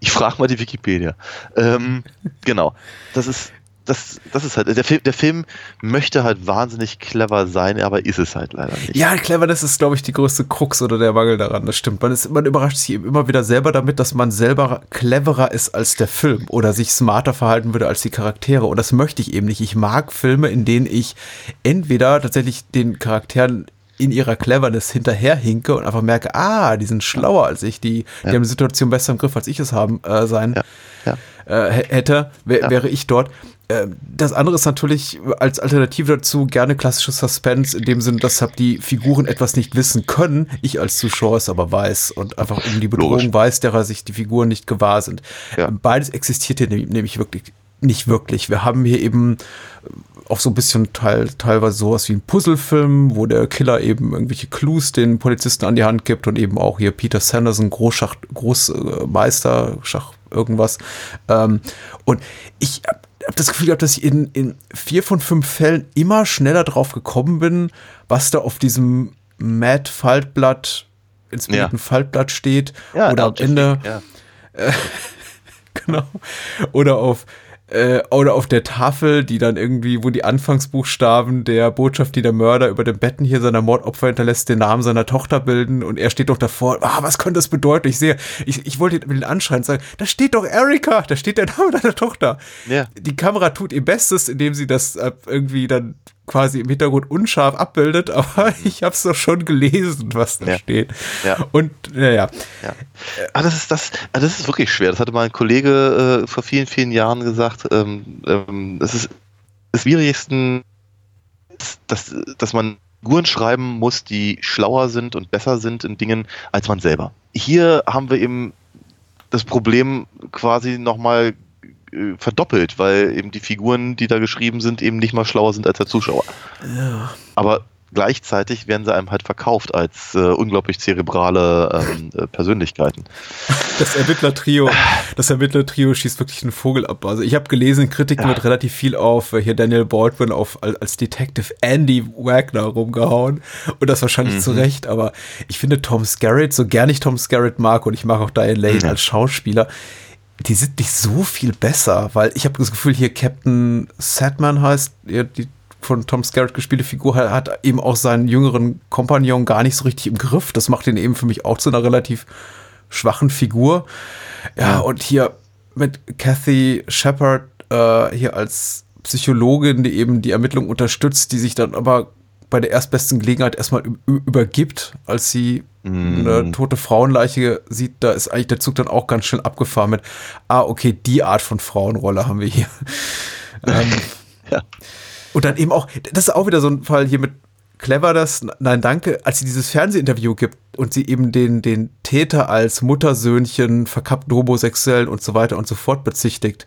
ich frage mal die Wikipedia. Ähm, genau. Das ist, das, das ist halt, der Film, der Film möchte halt wahnsinnig clever sein, aber ist es halt leider nicht. Ja, clever, das ist, glaube ich, die größte Krux oder der Mangel daran, das stimmt. Man, ist, man überrascht sich immer wieder selber damit, dass man selber cleverer ist als der Film oder sich smarter verhalten würde als die Charaktere. Und das möchte ich eben nicht. Ich mag Filme, in denen ich entweder tatsächlich den Charakteren in ihrer Cleverness hinterherhinke und einfach merke, ah, die sind schlauer als ich, die, ja. die haben die Situation besser im Griff, als ich es haben äh, sein ja. Ja. Äh, hätte, wär, wäre ich dort. Ähm, das andere ist natürlich als Alternative dazu gerne klassisches Suspense, in dem Sinne, dass die Figuren etwas nicht wissen können, ich als Zuschauer es aber weiß und einfach um die Bedrohung Logisch. weiß, derer sich die Figuren nicht gewahr sind. Ja. Beides existiert hier nämlich wirklich nicht wirklich. Wir haben hier eben auch so ein bisschen teil, teilweise sowas wie ein Puzzlefilm, wo der Killer eben irgendwelche Clues den Polizisten an die Hand gibt und eben auch hier Peter Sanderson, Großschach, Großmeister, Schach, irgendwas. Ähm, und ich habe das Gefühl gehabt, dass ich in, in vier von fünf Fällen immer schneller drauf gekommen bin, was da auf diesem Matt Faltblatt, inspirierten ja. Faltblatt steht. Ja, oder am Ende. Ja. Äh, genau. Oder auf äh, oder auf der Tafel, die dann irgendwie, wo die Anfangsbuchstaben der Botschaft, die der Mörder über dem Betten hier seiner Mordopfer hinterlässt, den Namen seiner Tochter bilden und er steht doch davor, ah, was könnte das bedeuten? Ich sehe, ich, ich wollte ihn anschreien und sagen, da steht doch Erika, da steht der Name deiner Tochter. Ja. Die Kamera tut ihr Bestes, indem sie das irgendwie dann quasi im Hintergrund unscharf abbildet, aber ich habe es doch schon gelesen, was da ja. steht. Ja. Und naja. Ja. Ah, das ist das, ah, das ist wirklich schwer. Das hatte mal ein Kollege äh, vor vielen, vielen Jahren gesagt. Ähm, ähm, das ist das Schwierigste, dass, dass man Figuren schreiben muss, die schlauer sind und besser sind in Dingen als man selber. Hier haben wir eben das Problem quasi nochmal äh, verdoppelt, weil eben die Figuren, die da geschrieben sind, eben nicht mal schlauer sind als der Zuschauer. Ja. Aber gleichzeitig werden sie einem halt verkauft als äh, unglaublich zerebrale ähm, äh, Persönlichkeiten. Das Ermittler-Trio, das Ermittler-Trio schießt wirklich einen Vogel ab. Also ich habe gelesen, in Kritiken Ja. wird relativ viel auf äh, hier Daniel Baldwin auf als, Detective Andy Wagner rumgehauen und das wahrscheinlich zu Recht. Aber ich finde Tom Skerritt, so gern ich Tom Skerritt mag und ich mag auch Diane Lane Ja. als Schauspieler, die sind nicht so viel besser, weil ich habe das Gefühl, hier Captain Sadman heißt, ja, die von Tom Skerritt gespielte Figur hat, eben auch seinen jüngeren Kompagnon gar nicht so richtig im Griff. Das macht ihn eben für mich auch zu einer relativ schwachen Figur. Ja, und hier mit Kathy Shepard äh, hier als Psychologin, die eben die Ermittlung unterstützt, die sich dann aber bei der erstbesten Gelegenheit erstmal übergibt, als sie eine tote Frauenleiche sieht, da ist eigentlich der Zug dann auch ganz schön abgefahren mit, ah, okay, die Art von Frauenrolle haben wir hier. ähm, Ja. und dann eben auch, das ist auch wieder so ein Fall hier mit clever das, nein, danke, als sie dieses Fernsehinterview gibt und sie eben den, den Täter als Muttersöhnchen, verkappten Homosexuellen und so weiter und so fort bezichtigt.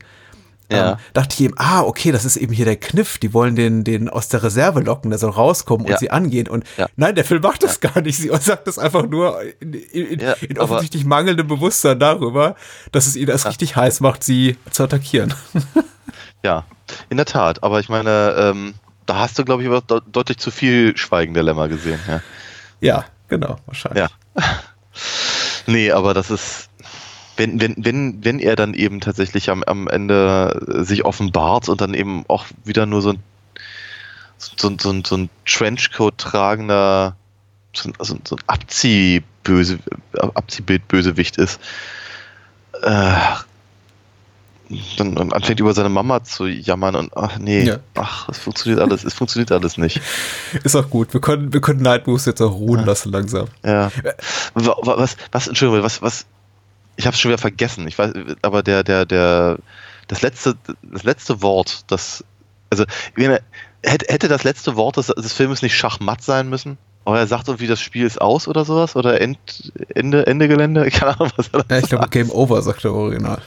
Ja. Ähm, dachte ich eben, ah, okay, das ist eben hier der Kniff. Die wollen den, den aus der Reserve locken, der soll rauskommen und Ja. sie angehen. Und Ja. nein, der Film macht das gar nicht. Sie sagt das einfach nur in, in, in, offensichtlich mangelndem Bewusstsein darüber, dass es ihnen das richtig heiß macht, sie zu attackieren. Ja, in der Tat. Aber ich meine, ähm, da hast du, glaube ich, aber de deutlich zu viel Schweigen der Lämmer gesehen. Ja. ja, genau, wahrscheinlich. Ja. Nee, aber das ist, wenn, wenn, wenn, wenn er dann eben tatsächlich am, am Ende sich offenbart und dann eben auch wieder nur so ein, so, so, ein- so ein Trenchcoat tragender, so ein, so so ein Abziehböse, Abziehbild-Bösewicht ist, äh, dann, anfängt über seine Mama zu jammern und ach nee, Ja. ach, es funktioniert alles, es funktioniert alles nicht. Ist auch gut. Wir können, wir können Night Moves jetzt auch ruhen lassen langsam. Ja. Wa- wa- Was, was, Entschuldigung, was, was, ich habe es schon wieder vergessen. Ich weiß, aber der, der, der, das letzte, das letzte Wort, das, also, hätte, das letzte Wort des, des Filmes nicht Schachmatt sein müssen? Aber er sagt irgendwie, das Spiel ist aus oder sowas? Oder End, Ende, Ende Gelände? Keine Ahnung, was er da Ja, ich glaube, Game Over, sagt der Original.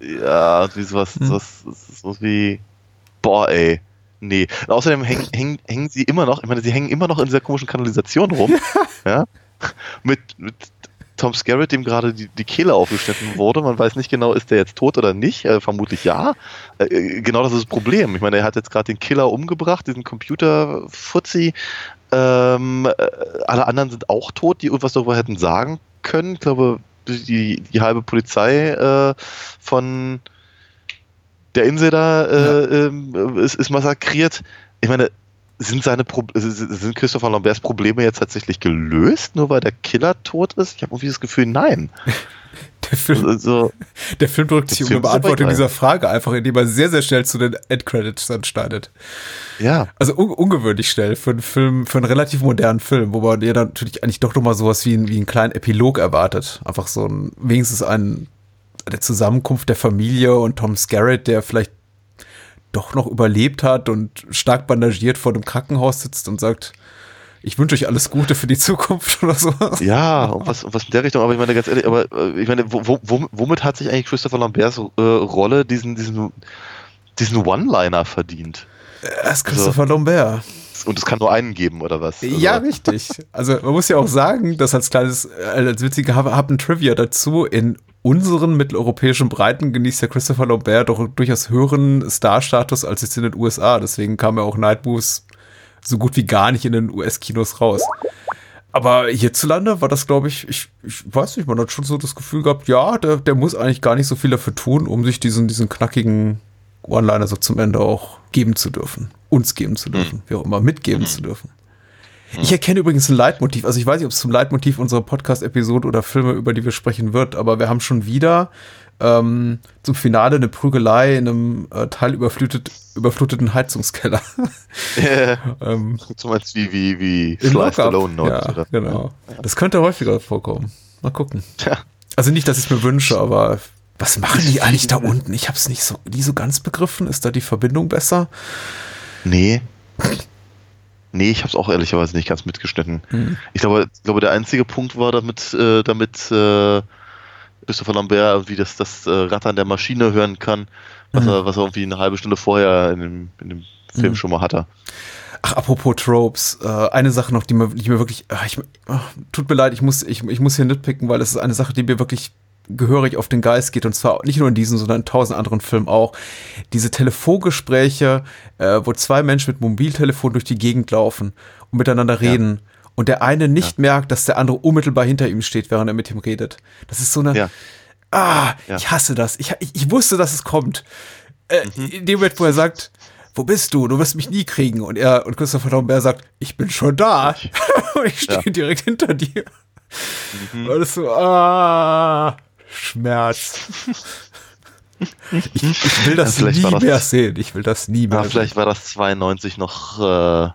Ja, wie sowas, Hm. sowas, sowas wie, boah, ey. Nee. Und außerdem hängen, hängen, hängen sie immer noch, ich meine, sie hängen immer noch in dieser komischen Kanalisation rum. ja. Mit, mit Tom Skerritt, dem gerade die, die Kehle aufgeschnitten wurde. Man weiß nicht genau, ist der jetzt tot oder nicht. Äh, vermutlich ja. Äh, genau das ist das Problem. Ich meine, er hat jetzt gerade den Killer umgebracht, diesen Computer-Fuzzi. Ähm, äh, alle anderen sind auch tot, die irgendwas darüber hätten sagen können. Ich glaube, die, die halbe Polizei äh, von der Insel da äh, ähm, ist, ist massakriert. Ich meine, sind seine Pro sind Christopher Lamberts Probleme jetzt tatsächlich gelöst, nur weil der Killer tot ist? Ich habe irgendwie das Gefühl, nein. Der Film, Also, der Film drückt sich um eine Beantwortung dieser Frage einfach, indem er sehr, sehr schnell zu den Endcredits dann schneidet. ja. Also un ungewöhnlich schnell für einen Film, für einen relativ modernen Film, wo man ja dann natürlich eigentlich doch nochmal sowas wie, ein, wie einen kleinen Epilog erwartet. Einfach so ein, wenigstens ein, der Zusammenkunft der Familie und Tom Skerritt, der vielleicht doch noch überlebt hat und stark bandagiert vor dem Krankenhaus sitzt und sagt, ich wünsche euch alles Gute für die Zukunft oder so. Ja, und was, und was in der Richtung, aber ich meine, ganz ehrlich, aber äh, ich meine, wo, wo, wom- womit hat sich eigentlich Christopher Lamberts äh, Rolle diesen, diesen, diesen One-Liner verdient? Er ist Christopher Lambert. Und es kann nur einen geben, oder was? Also, Ja, richtig. Also man muss ja auch sagen, dass als kleines, äh, als witzige Hab- Happen Trivia dazu, in unseren mitteleuropäischen Breiten genießt ja Christopher Lambert doch durchaus höheren Starstatus als jetzt in den USA. Deswegen kam er auch Night Moves so gut wie gar nicht in den US-Kinos raus. Aber hierzulande war das, glaube ich, ich, ich weiß nicht, man hat schon so das Gefühl gehabt, ja, der, der muss eigentlich gar nicht so viel dafür tun, um sich diesen, diesen knackigen One-Liner so zum Ende auch geben zu dürfen. Uns geben zu dürfen, wie auch immer, mitgeben zu dürfen. Ich erkenne übrigens ein Leitmotiv. Also ich weiß nicht, ob es zum Leitmotiv unserer Podcast-Episode oder Filme, über die wir sprechen wird, aber wir haben schon wieder ähm, zum Finale eine Prügelei in einem äh, teilüberflutet, überfluteten Heizungskeller. ähm, Du meinst wie, wie, Lockup. Alone Notes, Ja, oder? genau. Das könnte häufiger vorkommen. Mal gucken. Tja. Also nicht, dass ich es mir wünsche, aber was machen die eigentlich da unten? Ich habe es nicht so, nie so ganz begriffen. Ist da die Verbindung besser? Nee. Nee, ich habe es auch ehrlicherweise nicht ganz mitgeschnitten. Hm. Ich glaube, ich glaube, der einzige Punkt war damit, äh, damit äh, Christopher Lambert irgendwie das, das äh, Rattern der Maschine hören kann, was, er, was er irgendwie eine halbe Stunde vorher in dem, in dem Film schon mal hatte. Ach, apropos Tropes, äh, eine Sache noch, die mir, die mir wirklich, ich, tut mir leid, ich muss, ich, ich muss hier nitpicken, weil es ist eine Sache, die mir wirklich gehörig auf den Geist geht und zwar nicht nur in diesem, sondern in tausend anderen Filmen auch. Diese Telefongespräche, äh, wo zwei Menschen mit Mobiltelefon durch die Gegend laufen und miteinander reden und der eine nicht merkt, dass der andere unmittelbar hinter ihm steht, während er mit ihm redet. Das ist so eine, Ja. ah, Ja. ich hasse das. Ich, ich, ich wusste, dass es kommt. Äh, In dem Moment, wo er sagt, wo bist du? Du wirst mich nie kriegen. Und er und Christopher Lambert sagt, ich bin schon da. und ich stehe Ja. direkt hinter dir. Und das ist so, ah, Schmerz. Ich, ich will das Ja, nie das- mehr sehen. Ich will das nie mehr Ja, sehen. vielleicht war das 92 noch, äh,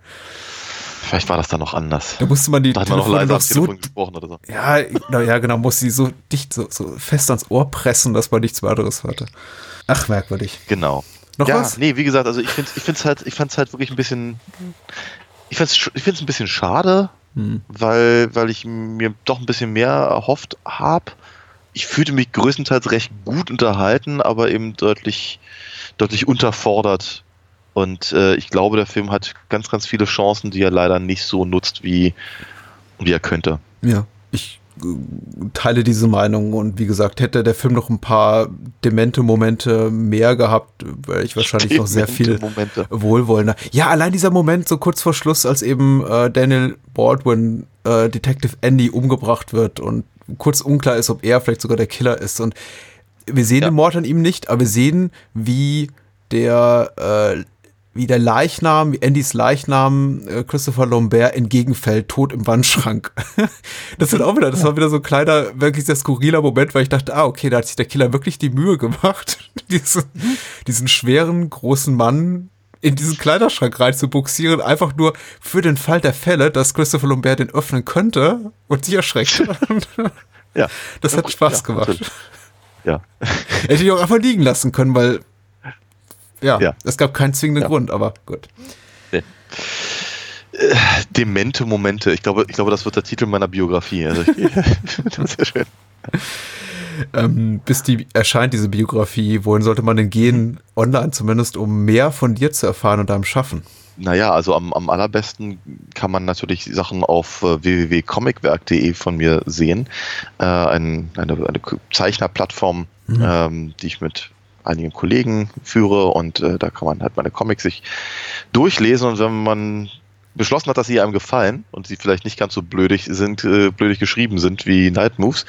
vielleicht war das dann noch anders. Da musste man die Da hat man noch leiser noch so Telefon gesprochen oder so. Ja, na ja, genau, muss sie so dicht, so, so fest ans Ohr pressen, dass man nichts weiteres hörte. Ach, merkwürdig. Genau. Noch ja, was? nee, wie gesagt, also ich finde ich find's halt, ich fand's halt wirklich ein bisschen, ich find's, ich find's ein bisschen schade, Hm. weil, weil ich mir doch ein bisschen mehr erhofft habe. Ich fühlte mich größtenteils recht gut unterhalten, aber eben deutlich, deutlich unterfordert. Und äh, ich glaube, der Film hat ganz, ganz viele Chancen, die er leider nicht so nutzt, wie, wie er könnte. Ja, ich äh, teile diese Meinung und wie gesagt, hätte der Film noch ein paar demente Momente mehr gehabt, wäre ich wahrscheinlich noch sehr viel Momente. wohlwollender. Ja, allein dieser Moment so kurz vor Schluss, als eben äh, Daniel Baldwin, äh, Detective Andy, umgebracht wird und kurz unklar ist, ob er vielleicht sogar der Killer ist. Und wir sehen Ja. den Mord an ihm nicht, aber wir sehen, wie der, äh, wie der Leichnam, wie Andys Leichnam äh, Christopher Lambert entgegenfällt, tot im Wandschrank. das wird auch wieder, das war wieder so ein kleiner, wirklich sehr skurriler Moment, weil ich dachte, ah, okay, da hat sich der Killer wirklich die Mühe gemacht, diesen, diesen schweren, großen Mann in diesen Kleiderschrank rein zu buxieren, einfach nur für den Fall der Fälle, dass Christopher Lambert den öffnen könnte und sich erschreckt. Ja. Das Ja, hat Spaß ja, gemacht. natürlich. Ja. Hätte ich auch einfach liegen lassen können, weil ja, Ja. es gab keinen zwingenden Ja. Grund, aber gut. Demente Momente. Ich glaube, ich glaube, das wird der Titel meiner Biografie. Also ich, das ist sehr schön. Ähm, bis die erscheint, diese Biografie, wohin sollte man denn gehen, online zumindest, um mehr von dir zu erfahren und deinem Schaffen? Naja, also am, am allerbesten kann man natürlich Sachen auf äh, www.comicwerk.de von mir sehen. Äh, ein, eine, eine Zeichnerplattform, ähm, die ich mit einigen Kollegen führe und äh, da kann man halt meine Comics sich durchlesen und wenn man beschlossen hat, dass sie einem gefallen und sie vielleicht nicht ganz so blödig sind, äh, blödig geschrieben sind wie Night Moves,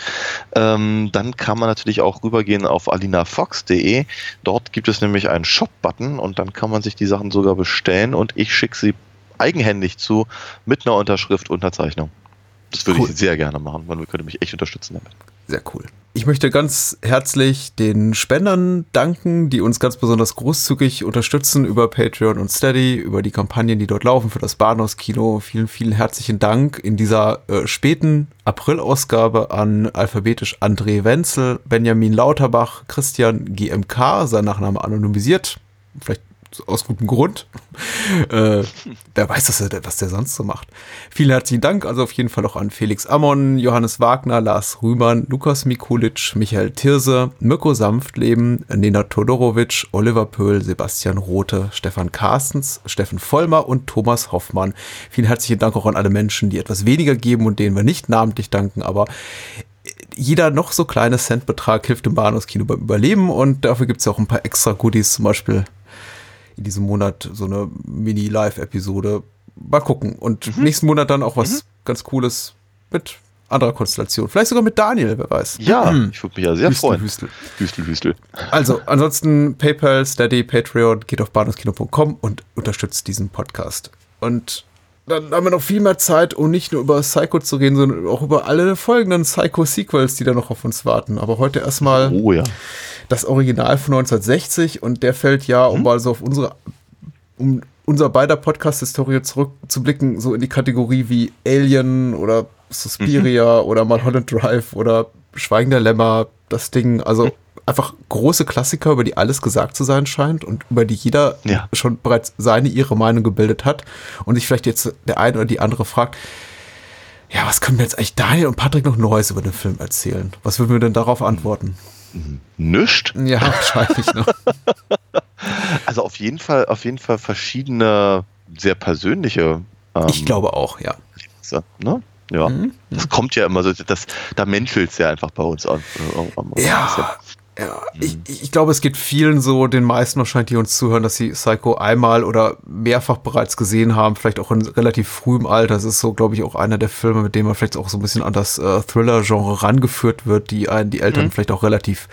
ähm, dann kann man natürlich auch rübergehen auf alinafox.de. Dort gibt es nämlich einen Shop-Button und dann kann man sich die Sachen sogar bestellen und ich schicke sie eigenhändig zu mit einer Unterschrift, Unterzeichnung. Das würde Cool. ich sehr gerne machen. Man könnte mich echt unterstützen damit. Sehr cool. Ich möchte ganz herzlich den Spendern danken, die uns ganz besonders großzügig unterstützen über Patreon und Steady, über die Kampagnen, die dort laufen für das Bahnhofskino. Vielen, vielen herzlichen Dank in dieser äh, späten April-Ausgabe an alphabetisch André Wenzel, Benjamin Lauterbach, Christian GMK, sein Nachname anonymisiert. Vielleicht aus gutem Grund. äh, wer weiß, was der, was der sonst so macht. Vielen herzlichen Dank also auf jeden Fall auch an Felix Ammon, Johannes Wagner, Lars Rühmann, Lukas Mikulic, Michael Thirse, Mirko Sanftleben, Nena Todorovic, Oliver Pöhl, Sebastian Rothe, Stefan Carstens, Steffen Vollmer und Thomas Hoffmann. Vielen herzlichen Dank auch an alle Menschen, die etwas weniger geben und denen wir nicht namentlich danken, aber jeder noch so kleine Centbetrag hilft dem Bahnhofskino beim Überleben und dafür gibt es auch ein paar extra Goodies, zum Beispiel in diesem Monat so eine Mini-Live-Episode. Mal gucken. Und nächsten Monat dann auch was ganz Cooles mit anderer Konstellation. Vielleicht sogar mit Daniel, wer weiß. Ja, Mhm. ich würde mich ja sehr Hüstel, freuen. Hüstel. Hüstel, Hüstel. Also, ansonsten PayPal, Steady, Patreon, geht auf bahnhofskino.com und unterstützt diesen Podcast. Und dann haben wir noch viel mehr Zeit, um nicht nur über Psycho zu reden, sondern auch über alle folgenden Psycho-Sequels, die da noch auf uns warten. Aber heute erstmal Oh ja. Das Original von 1960 und der fällt ja, um mal so auf unsere, um unser beider Podcast-Historie zurückzublicken, so in die Kategorie wie Alien oder Suspiria oder Mulholland Drive oder Schweigen der Lämmer, das Ding, also einfach große Klassiker, über die alles gesagt zu sein scheint und über die jeder Ja. schon bereits seine, ihre Meinung gebildet hat und sich vielleicht jetzt der eine oder die andere fragt, Ja, was können wir jetzt eigentlich Daniel und Patrick noch Neues über den Film erzählen? Was würden wir denn darauf antworten? Nischt. Ja, wahrscheinlich noch. Also auf jeden Fall, auf jeden Fall verschiedene, sehr persönliche. Ähm, Ich glaube auch, ja. ne? Ja. Mhm. Das kommt ja immer so, das, da menschelt es ja einfach bei uns an. äh, am- Ja, ja ich, ich glaube, es geht vielen so, den meisten wahrscheinlich, die uns zuhören, dass sie Psycho einmal oder mehrfach bereits gesehen haben, vielleicht auch in relativ frühem Alter. Das ist so, glaube ich, auch einer der Filme, mit dem man vielleicht auch so ein bisschen an das äh, Thriller-Genre rangeführt wird, die einen, die Eltern vielleicht auch relativ,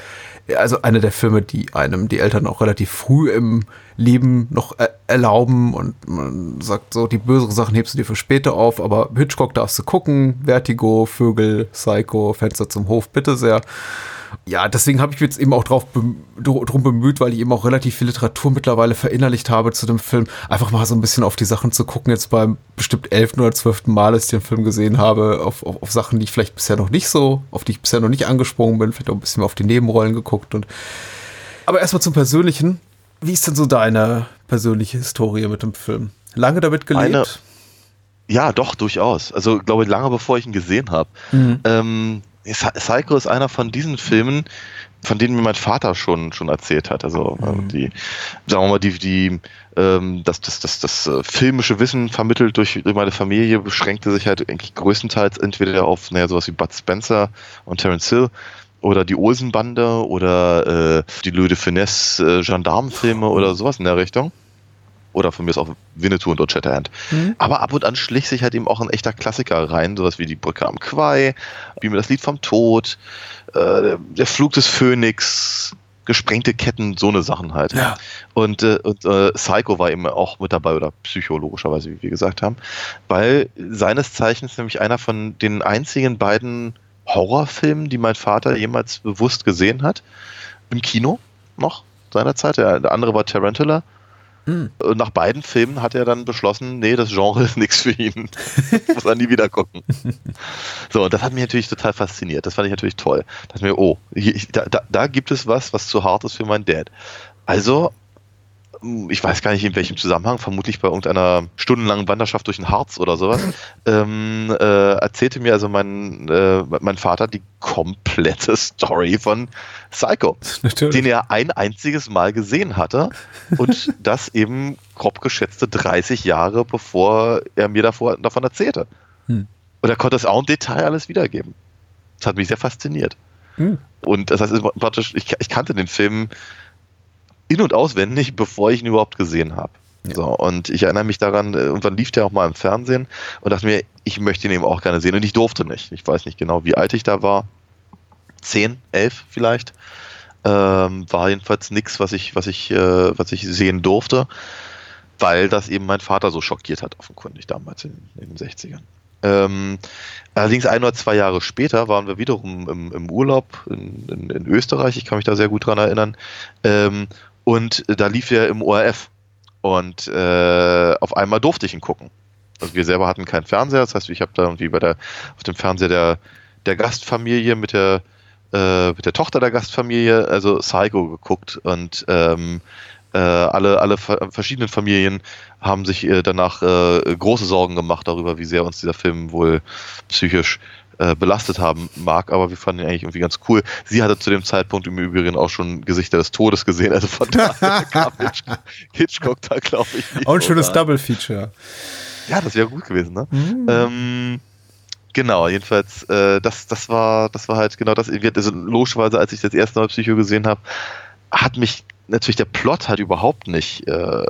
also einer der Filme, die einem die Eltern auch relativ früh im Leben noch äh, erlauben und man sagt so, die böseren Sachen hebst du dir für später auf, aber Hitchcock darfst du gucken, Vertigo, Vögel, Psycho, Fenster zum Hof, bitte sehr. Ja, deswegen habe ich mich jetzt eben auch drauf bem dr- drum bemüht, weil ich eben auch relativ viel Literatur mittlerweile verinnerlicht habe zu dem Film, einfach mal so ein bisschen auf die Sachen zu gucken, jetzt beim bestimmt elften oder zwölften Mal, als ich den Film gesehen habe, auf, auf, auf Sachen, die ich vielleicht bisher noch nicht so, auf die ich bisher noch nicht angesprungen bin, vielleicht auch ein bisschen mehr auf die Nebenrollen geguckt und aber erstmal zum Persönlichen. Wie ist denn so deine persönliche Historie mit dem Film? Lange damit gelebt? Meine- Ja, doch, durchaus. Also, glaube ich, lange bevor ich ihn gesehen habe. Mhm. Ähm, Psycho ist einer von diesen Filmen, von denen mir mein Vater schon, schon erzählt hat. Also, äh, die, sagen wir mal, die, die, ähm, das, das, das, das äh, filmische Wissen vermittelt durch, durch meine Familie beschränkte sich halt eigentlich größtenteils entweder auf, naja, sowas wie Bud Spencer und Terence Hill oder die Olsenbande oder äh, die Louis de Finesse äh, Gendarmenfilme oder sowas in der Richtung. Oder von mir ist auch Winnetou und Old Shatterhand. Mhm. Aber ab und an schlich sich halt eben auch ein echter Klassiker rein, sowas wie die Brücke am Quai, wie mir das Lied vom Tod, äh, der Flug des Phönix, gesprengte Ketten, so eine Sachen halt. Ja. Und, äh, und äh, Psycho war eben auch mit dabei, oder psychologischerweise, wie wir gesagt haben, weil seines Zeichens nämlich einer von den einzigen beiden Horrorfilmen, die mein Vater jemals bewusst gesehen hat, im Kino noch seinerzeit. Der, der andere war Tarantula. Hm. Und nach beiden Filmen hat er dann beschlossen, nee, das Genre ist nichts für ihn. Muss er nie wieder gucken. So, und das hat mich natürlich total fasziniert. Das fand ich natürlich toll. Da dachte ich mir, oh, hier, da, da, gibt es was, was zu hart ist für meinen Dad. Also, hm, ich weiß gar nicht in welchem Zusammenhang, vermutlich bei irgendeiner stundenlangen Wanderschaft durch den Harz oder sowas, ähm, äh, erzählte mir also mein, äh, mein Vater die komplette Story von Psycho Natürlich. den er ein einziges Mal gesehen hatte und das eben grob geschätzte 30 Jahre bevor er mir davor, davon erzählte. Hm. Und er konnte es auch im Detail alles wiedergeben. Das hat mich sehr fasziniert. Hm. Und das heißt, praktisch, ich, ich kannte den Film in- und auswendig, bevor ich ihn überhaupt gesehen habe. Ja. So, und ich erinnere mich daran, äh, irgendwann lief der auch mal im Fernsehen und dachte mir, ich möchte ihn eben auch gerne sehen. Und ich durfte nicht. Ich weiß nicht genau, wie alt ich da war. Zehn, elf vielleicht. Ähm, war jedenfalls nichts, was ich, was ich, äh, was ich sehen durfte, weil das eben mein Vater so schockiert hat, offenkundig damals in, in den 60ern. Ähm, allerdings ein oder zwei Jahre später waren wir wiederum im, im Urlaub in, in, in Österreich, ich kann mich da sehr gut dran erinnern, ähm, und da lief er im ORF und äh, auf einmal durfte ich ihn gucken. Also wir selber hatten keinen Fernseher, das heißt, ich habe da irgendwie bei der, auf dem Fernseher der, der Gastfamilie mit der, äh, mit der Tochter der Gastfamilie, also Psycho geguckt. Und ähm, äh, alle, alle ver- verschiedenen Familien haben sich äh, danach äh, große Sorgen gemacht darüber, wie sehr uns dieser Film wohl psychisch äh, belastet haben mag, aber wir fanden ihn eigentlich irgendwie ganz cool. Sie hatte zu dem Zeitpunkt im Übrigen auch schon Gesichter des Todes gesehen, also von daher kam Hitchcock, Hitchcock da, glaube ich, nicht Auch ein schönes nah. Double Feature. Ja, das wäre gut gewesen, ne? Mhm. Ähm, genau, jedenfalls, äh, das, das war, das war halt genau das. Also logischerweise, als ich das erste Mal Psycho gesehen habe, hat mich natürlich der Plot halt überhaupt nicht, äh,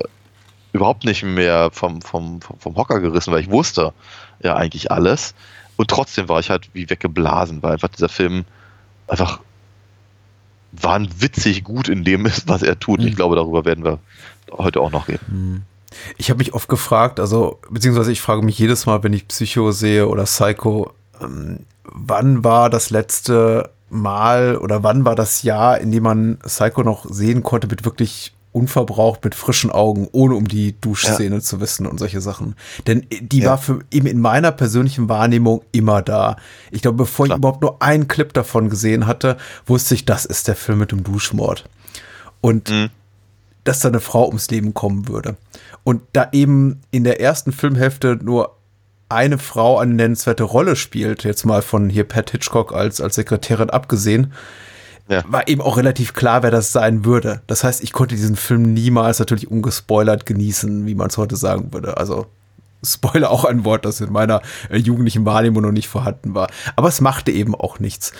überhaupt nicht mehr vom, vom, vom, vom Hocker gerissen, weil ich wusste ja eigentlich alles. Und trotzdem war ich halt wie weggeblasen, weil einfach dieser Film einfach wahnwitzig gut in dem ist, was er tut. Und Ich Mhm. glaube, darüber werden wir heute auch noch reden. Ich habe mich oft gefragt, also beziehungsweise ich frage mich jedes Mal, wenn ich Psycho sehe oder Psycho, ähm, wann war das letzte Mal oder wann war das Jahr, in dem man Psycho noch sehen konnte mit wirklich unverbraucht, mit frischen Augen, ohne um die Duschszene zu wissen und solche Sachen. Denn die Ja. war für eben in meiner persönlichen Wahrnehmung immer da. Ich glaube, bevor Klar. ich überhaupt nur einen Clip davon gesehen hatte, wusste ich, das ist der Film mit dem Duschmord. Und Mhm. dass da eine Frau ums Leben kommen würde. Und da eben in der ersten Filmhälfte nur eine Frau eine nennenswerte Rolle spielt, jetzt mal von hier Pat Hitchcock als, als Sekretärin abgesehen, ja. war eben auch relativ klar, wer das sein würde. Das heißt, ich konnte diesen Film niemals natürlich ungespoilert genießen, wie man es heute sagen würde. Also Spoiler auch ein Wort, das in meiner äh, jugendlichen Wahrnehmung noch nicht vorhanden war. Aber es machte eben auch nichts.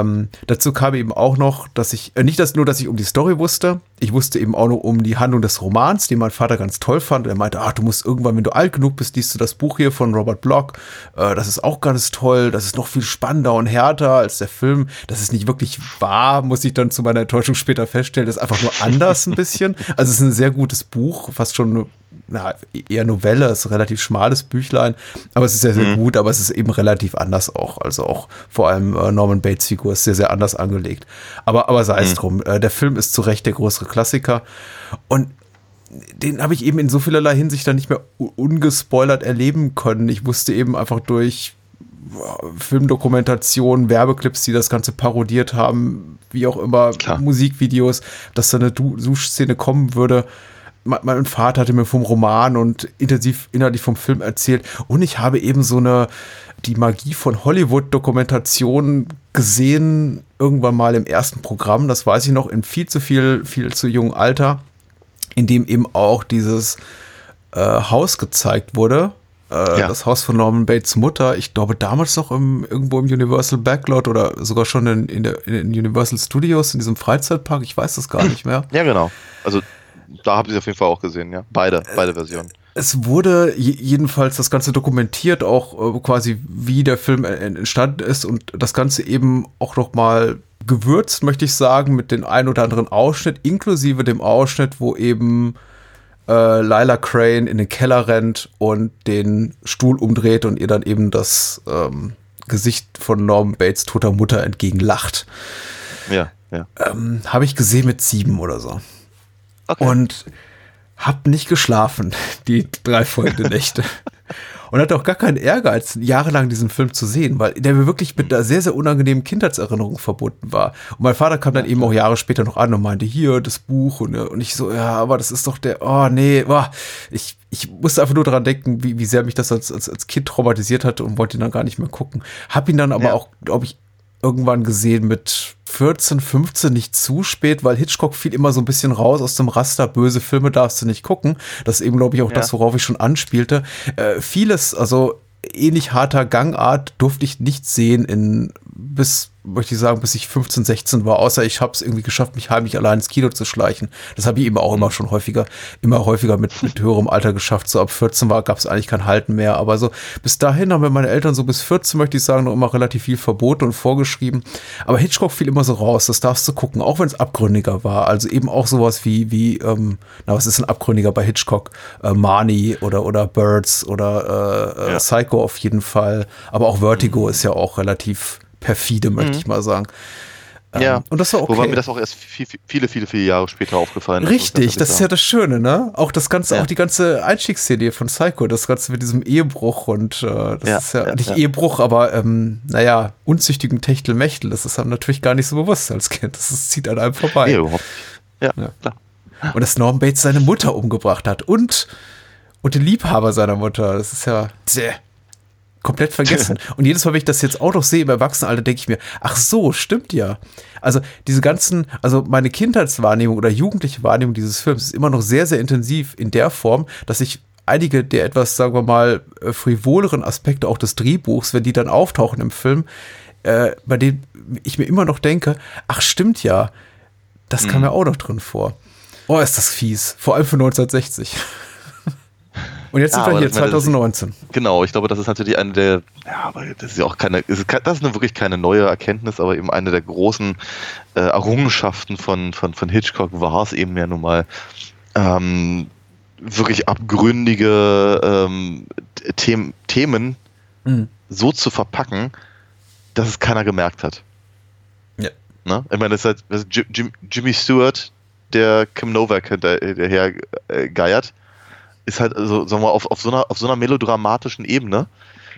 Ähm, dazu kam eben auch noch, dass ich, äh, nicht dass nur, dass ich um die Story wusste, ich wusste eben auch noch um die Handlung des Romans, den mein Vater ganz toll fand. Er meinte, ach, du musst irgendwann, wenn du alt genug bist, liest du das Buch hier von Robert Block. Äh, das ist auch ganz toll, das ist noch viel spannender und härter als der Film. Das ist nicht wirklich wahr, muss ich dann zu meiner Enttäuschung später feststellen. Das ist einfach nur anders ein bisschen. Also es ist ein sehr gutes Buch, fast schon na, eher Novelle, ist ein relativ schmales Büchlein, aber es ist sehr, sehr mhm. gut, aber es ist eben relativ anders auch. Also auch vor allem äh, Norman Bates Figur ist sehr, sehr anders angelegt. Aber, aber sei es mhm. drum. Äh, der Film ist zu Recht der größere Klassiker und den habe ich eben in so vielerlei Hinsicht dann nicht mehr ungespoilert erleben können. Ich wusste eben einfach durch Filmdokumentationen, Werbeclips, die das Ganze parodiert haben, wie auch immer, Klar. Musikvideos, dass da eine Duschszene kommen würde mein Vater hatte mir vom Roman und intensiv inhaltlich vom Film erzählt. Und ich habe eben so eine, die Magie von Hollywood-Dokumentation gesehen, irgendwann mal im ersten Programm. Das weiß ich noch, in viel zu viel, viel zu jungem Alter, in dem eben auch dieses äh, Haus gezeigt wurde. Äh, ja. Das Haus von Norman Bates Mutter. Ich glaube, damals noch im, irgendwo im Universal Backlot oder sogar schon in, in, der, in Universal Studios, in diesem Freizeitpark. Ich weiß das gar nicht mehr. Ja, genau. Also da habe ich auf jeden Fall auch gesehen, ja. Beide, beide Versionen. Es wurde jedenfalls das Ganze dokumentiert, auch äh, quasi wie der Film entstanden ist und das Ganze eben auch noch mal gewürzt, möchte ich sagen, mit dem ein oder anderen Ausschnitt, inklusive dem Ausschnitt, wo eben äh, Lila Crane in den Keller rennt und den Stuhl umdreht und ihr dann eben das ähm, Gesicht von Norman Bates toter Mutter entgegenlacht. Ja, ja. Ähm, Habe ich gesehen mit sieben oder so. Okay. Und hab nicht geschlafen, die drei folgenden Nächte. Und hatte auch gar keinen Ehrgeiz, jahrelang diesen Film zu sehen, weil der mir wirklich mit einer sehr, sehr unangenehmen Kindheitserinnerung verbunden war. Und mein Vater kam dann eben auch Jahre später noch an und meinte, hier, das Buch. Und, und ich so, ja, aber das ist doch der, oh nee, oh, ich, ich musste einfach nur daran denken, wie, wie sehr mich das als, als, als Kind traumatisiert hatte und wollte ihn dann gar nicht mehr gucken. Hab ihn dann aber ja. auch, glaube ich, irgendwann gesehen mit 14, 15, nicht zu spät, weil Hitchcock fiel immer so ein bisschen raus aus dem Raster, böse Filme darfst du nicht gucken. Das ist eben, glaube ich, auch ja. das, worauf ich schon anspielte. Äh, vieles, also ähnlich harter Gangart durfte ich nicht sehen in bis möchte ich sagen, bis ich 15, 16 war, außer ich habe es irgendwie geschafft, mich heimlich allein ins Kino zu schleichen. Das habe ich eben auch immer schon häufiger, immer häufiger mit, mit höherem Alter geschafft. So ab 14 war, gab es eigentlich kein Halten mehr. Aber so bis dahin haben mir meine Eltern so bis 14, möchte ich sagen, noch immer relativ viel verboten und vorgeschrieben. Aber Hitchcock fiel immer so raus, das darfst du gucken, auch wenn es abgründiger war. Also eben auch sowas wie, wie, ähm, na, was ist ein Abgründiger bei Hitchcock? Äh, Marnie oder, oder Birds oder äh, äh ja. Psycho auf jeden Fall. Aber auch Vertigo mhm. ist ja auch relativ perfide, möchte mhm. ich mal sagen. Ähm, ja, und das war okay. Wobei mir das auch erst viel, viele, viele, viele Jahre später aufgefallen ist. Richtig, das, ist ja das Schöne, ne? Auch das ganze, ja. auch die ganze Einstiegsszene von Psycho, das Ganze mit diesem Ehebruch und äh, das ja, ist ja, ja nicht Ehebruch, aber ähm, naja, unzüchtigen Techtelmechtel, das ist einem natürlich gar nicht so bewusst als Kind. Das, das zieht an einem vorbei. Nee, überhaupt Ja, ja, klar. Und dass Norman Bates seine Mutter umgebracht hat und, und den Liebhaber seiner Mutter, das ist ja sehr komplett vergessen. Und jedes Mal, wenn ich das jetzt auch noch sehe im Erwachsenenalter, denke ich mir, ach so, stimmt ja. Also diese ganzen, also meine Kindheitswahrnehmung oder jugendliche Wahrnehmung dieses Films ist immer noch sehr, sehr intensiv in der Form, dass ich einige der etwas, sagen wir mal, äh, frivoleren Aspekte auch des Drehbuchs, wenn die dann auftauchen im Film, äh, bei denen ich mir immer noch denke, ach stimmt ja, das kam mhm. ja auch noch drin vor. Oh, ist das fies. Vor allem für 1960. Und jetzt ja, sind wir hier, 2019. Das, genau, ich glaube, das ist natürlich eine der, ja, aber das ist ja auch keine, das ist, das ist wirklich keine neue Erkenntnis, aber eben eine der großen äh, Errungenschaften von, von, von Hitchcock war es eben ja nun mal, ähm, wirklich abgründige ähm, The Themen mhm. so zu verpacken, dass es keiner gemerkt hat. Ja. Ne? Ich meine, das ist halt Jim, Jimmy Stewart, der Kim Novak hinterher äh, geiert ist halt, also, sagen wir, auf, auf, so einer, auf so einer melodramatischen Ebene,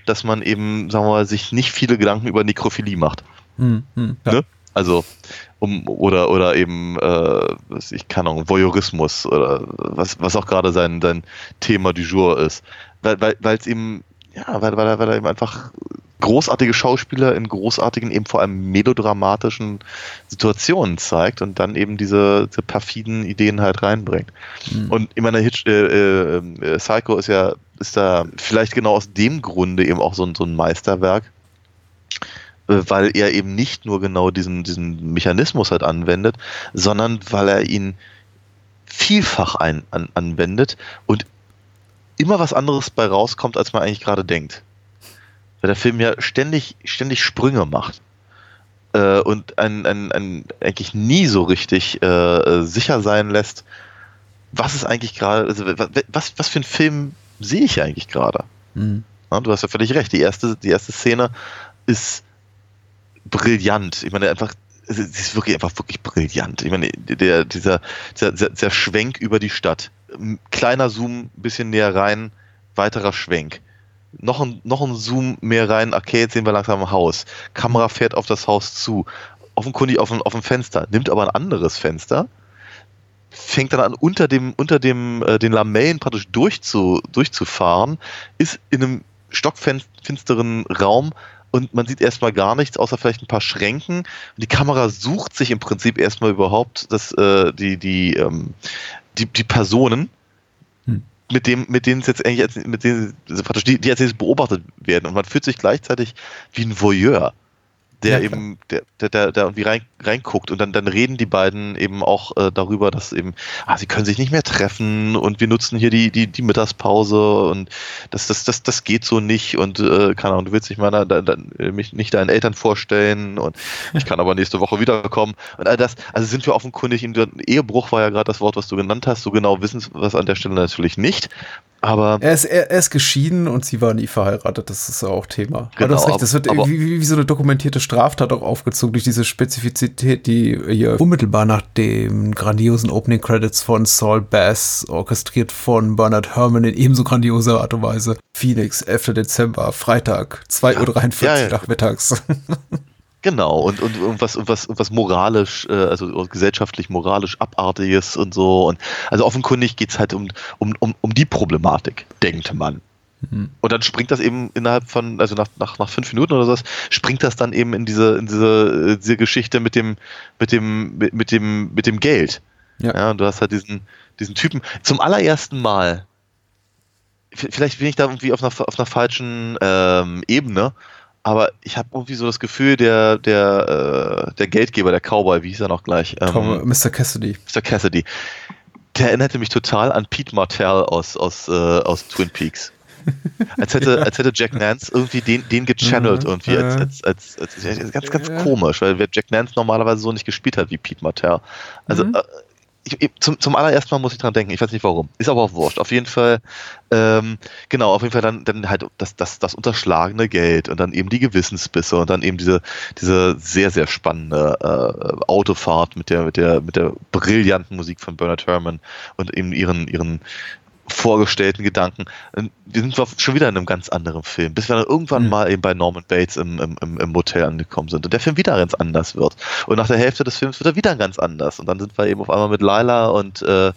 dass man eben, sagen wir mal, sich nicht viele Gedanken über Nekrophilie macht. Hm, hm, ja. ne? Also, um, oder, oder eben, äh, was ich kann auch, Voyeurismus oder was, was auch gerade sein, sein Thema du jour ist. Weil es weil, eben ja, weil, weil, er, weil er eben einfach großartige Schauspieler in großartigen, eben vor allem melodramatischen Situationen zeigt und dann eben diese, diese perfiden Ideen halt reinbringt. Mhm. Und ich meine, Hitch, äh, äh, äh, Psycho ist ja, ist da vielleicht genau aus dem Grunde eben auch so, so ein Meisterwerk, äh, weil er eben nicht nur genau diesen, diesen Mechanismus halt anwendet, sondern weil er ihn vielfach ein, an, anwendet und immer was anderes bei rauskommt, als man eigentlich gerade denkt. Weil der Film ja ständig, ständig Sprünge macht. Äh, und ein, ein, ein, eigentlich nie so richtig äh, sicher sein lässt, was ist eigentlich gerade, also was, was für ein Film sehe ich eigentlich gerade? Mhm. Ja, du hast ja völlig recht. Die erste, die erste Szene ist brillant. Ich meine, einfach, sie ist wirklich einfach wirklich brillant. Ich meine, der, dieser, dieser, dieser Schwenk über die Stadt. Kleiner Zoom, bisschen näher rein, weiterer Schwenk noch ein, noch ein Zoom mehr rein, okay, jetzt sehen wir langsam ein Haus. Kamera fährt auf das Haus zu. Offenkundig auf ein, auf ein Fenster, nimmt aber ein anderes Fenster, fängt dann an, unter dem, unter dem, äh, den Lamellen praktisch durchzu, durchzufahren, ist in einem stockfinsteren Raum und man sieht erstmal gar nichts, außer vielleicht ein paar Schränken. Und die Kamera sucht sich im Prinzip erstmal überhaupt das, äh, die, die, ähm, die, die Personen, mit dem, mit denen es jetzt eigentlich, als, mit denen, also praktisch die, die als nächstes beobachtet werden. Und man fühlt sich gleichzeitig wie ein Voyeur der ja, eben, der, der, der, der irgendwie rein, reinguckt und dann, dann reden die beiden eben auch äh, darüber, dass eben, ah, sie können sich nicht mehr treffen und wir nutzen hier die, die, die Mittagspause und das, das, das, das geht so nicht und äh, keine Ahnung, du willst dich meiner, de, de, mich nicht deinen Eltern vorstellen und ich kann aber nächste Woche wiederkommen. Und all das, also sind wir offenkundig, in Ehebruch war ja gerade das Wort, was du genannt hast, so genau wissen wir es an der Stelle natürlich nicht, aber er ist, er, er, ist geschieden und sie war nie verheiratet, das ist ja auch Thema. Genau, aber du hast recht, das wird aber, wie, wie, so eine dokumentierte Straftat auch aufgezogen durch diese Spezifizität, die hier unmittelbar nach den grandiosen Opening Credits von Saul Bass, orchestriert von Bernard Herrmann in ebenso grandioser Art und Weise. Phoenix, 11. Dezember, Freitag, 2.43 Uhr ja, ja. nachmittags. Genau, und, und, und was, und was, und was moralisch, äh, also gesellschaftlich moralisch Abartiges und so. Und also offenkundig geht's halt um, um, um, um die Problematik, denkt man. Mhm. Und dann springt das eben innerhalb von, also nach, nach, nach fünf Minuten oder so, springt das dann eben in diese, in diese, diese Geschichte mit dem, mit dem, mit, mit dem, mit dem Geld. Ja. ja. Und du hast halt diesen, diesen Typen zum allerersten Mal. Vielleicht bin ich da irgendwie auf einer, auf einer falschen ähm, Ebene, aber ich habe irgendwie so das Gefühl, der, der, äh, der Geldgeber, der Cowboy, wie hieß er noch gleich? Ähm, Mr. Cassidy. Mr. Cassidy. Der erinnerte mich total an Pete Martell aus, aus, äh, aus Twin Peaks. als hätte, als hätte Jack Nance irgendwie den, den gechannelt irgendwie als, als, als, als, als ganz, ganz komisch, weil Jack Nance normalerweise so nicht gespielt hat wie Pete Martell. Also mhm. äh, ich, zum, zum allerersten Mal muss ich dran denken, ich weiß nicht warum. Ist aber auch wurscht. Auf jeden Fall, ähm, genau, auf jeden Fall dann, dann halt das, das, das unterschlagene Geld und dann eben die Gewissensbisse und dann eben diese, diese sehr, sehr spannende äh, Autofahrt mit der, mit der, mit der brillanten Musik von Bernard Herrmann und eben ihren, ihren vorgestellten Gedanken. Wir sind schon wieder in einem ganz anderen Film, bis wir dann irgendwann mhm. mal eben bei Norman Bates im, im, im Hotel angekommen sind und der Film wieder ganz anders wird. Und nach der Hälfte des Films wird er wieder ganz anders. Und dann sind wir eben auf einmal mit Lila und äh,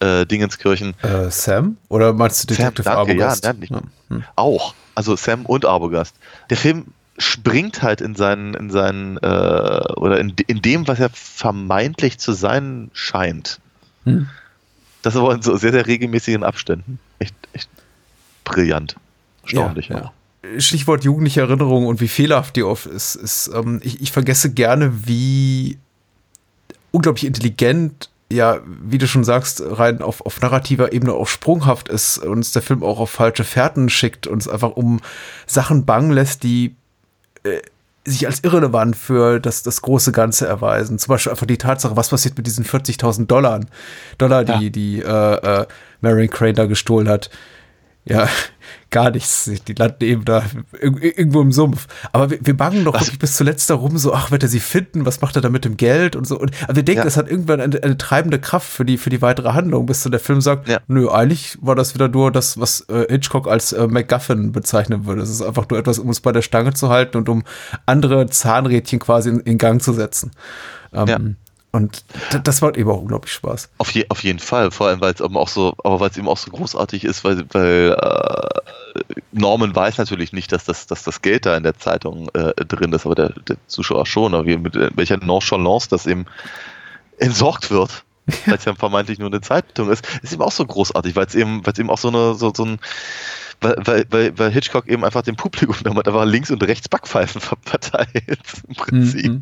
äh, Dingenskirchen. Äh, Sam? Oder meinst du Detective Sam, danke, Arbogast? Ja, ja, hm. Auch. Also Sam und Arbogast. Der Film springt halt in seinen, in seinen, äh, oder in, in dem, was er vermeintlich zu sein scheint. Hm. Das aber in so sehr, sehr regelmäßigen Abständen. Echt, echt brillant. Erstaunlich ja, ja. Stichwort jugendliche Erinnerung und wie fehlerhaft die oft ist. ist ähm, ich, ich vergesse gerne, wie unglaublich intelligent, ja, wie du schon sagst, rein auf, auf narrativer Ebene auch sprunghaft ist und uns der Film auch auf falsche Fährten schickt und es einfach um Sachen bangen lässt, die äh, sich als irrelevant für das, das große Ganze erweisen. Zum Beispiel einfach die Tatsache, was passiert mit diesen 40.000 Dollar, Dollar, die, ja. die äh, äh, Marion Crane da gestohlen hat. Ja, gar nichts. Die landen eben da irgendwo im Sumpf. Aber wir, wir bangen doch wirklich bis zuletzt darum, so, ach, wird er sie finden? Was macht er da mit dem Geld? Und so. Und, aber wir denken, ja. das hat irgendwann eine, eine, treibende Kraft für die, für die weitere Handlung, bis dann der Film sagt, ja. nö, eigentlich war das wieder nur das, was äh, Hitchcock als äh, MacGuffin bezeichnen würde. Es ist einfach nur etwas, um uns bei der Stange zu halten und um andere Zahnrädchen quasi in, in Gang zu setzen. Ähm, ja. Und das macht eben auch unglaublich Spaß. Auf, je, auf jeden Fall, vor allem weil es eben auch so, aber weil es eben auch so großartig ist, weil, weil äh, Norman weiß natürlich nicht, dass das, dass das Geld da in der Zeitung äh, drin ist, aber der, der Zuschauer schon. Aber wie, mit welcher Nonchalance das eben entsorgt wird, weil es ja vermeintlich nur eine Zeitung ist, ist eben auch so großartig, weil es eben, weil es eben auch so eine, so, so ein, weil, weil, weil Hitchcock eben einfach dem Publikum damit einfach links und rechts Backpfeifen verteilt, im Prinzip. Mhm.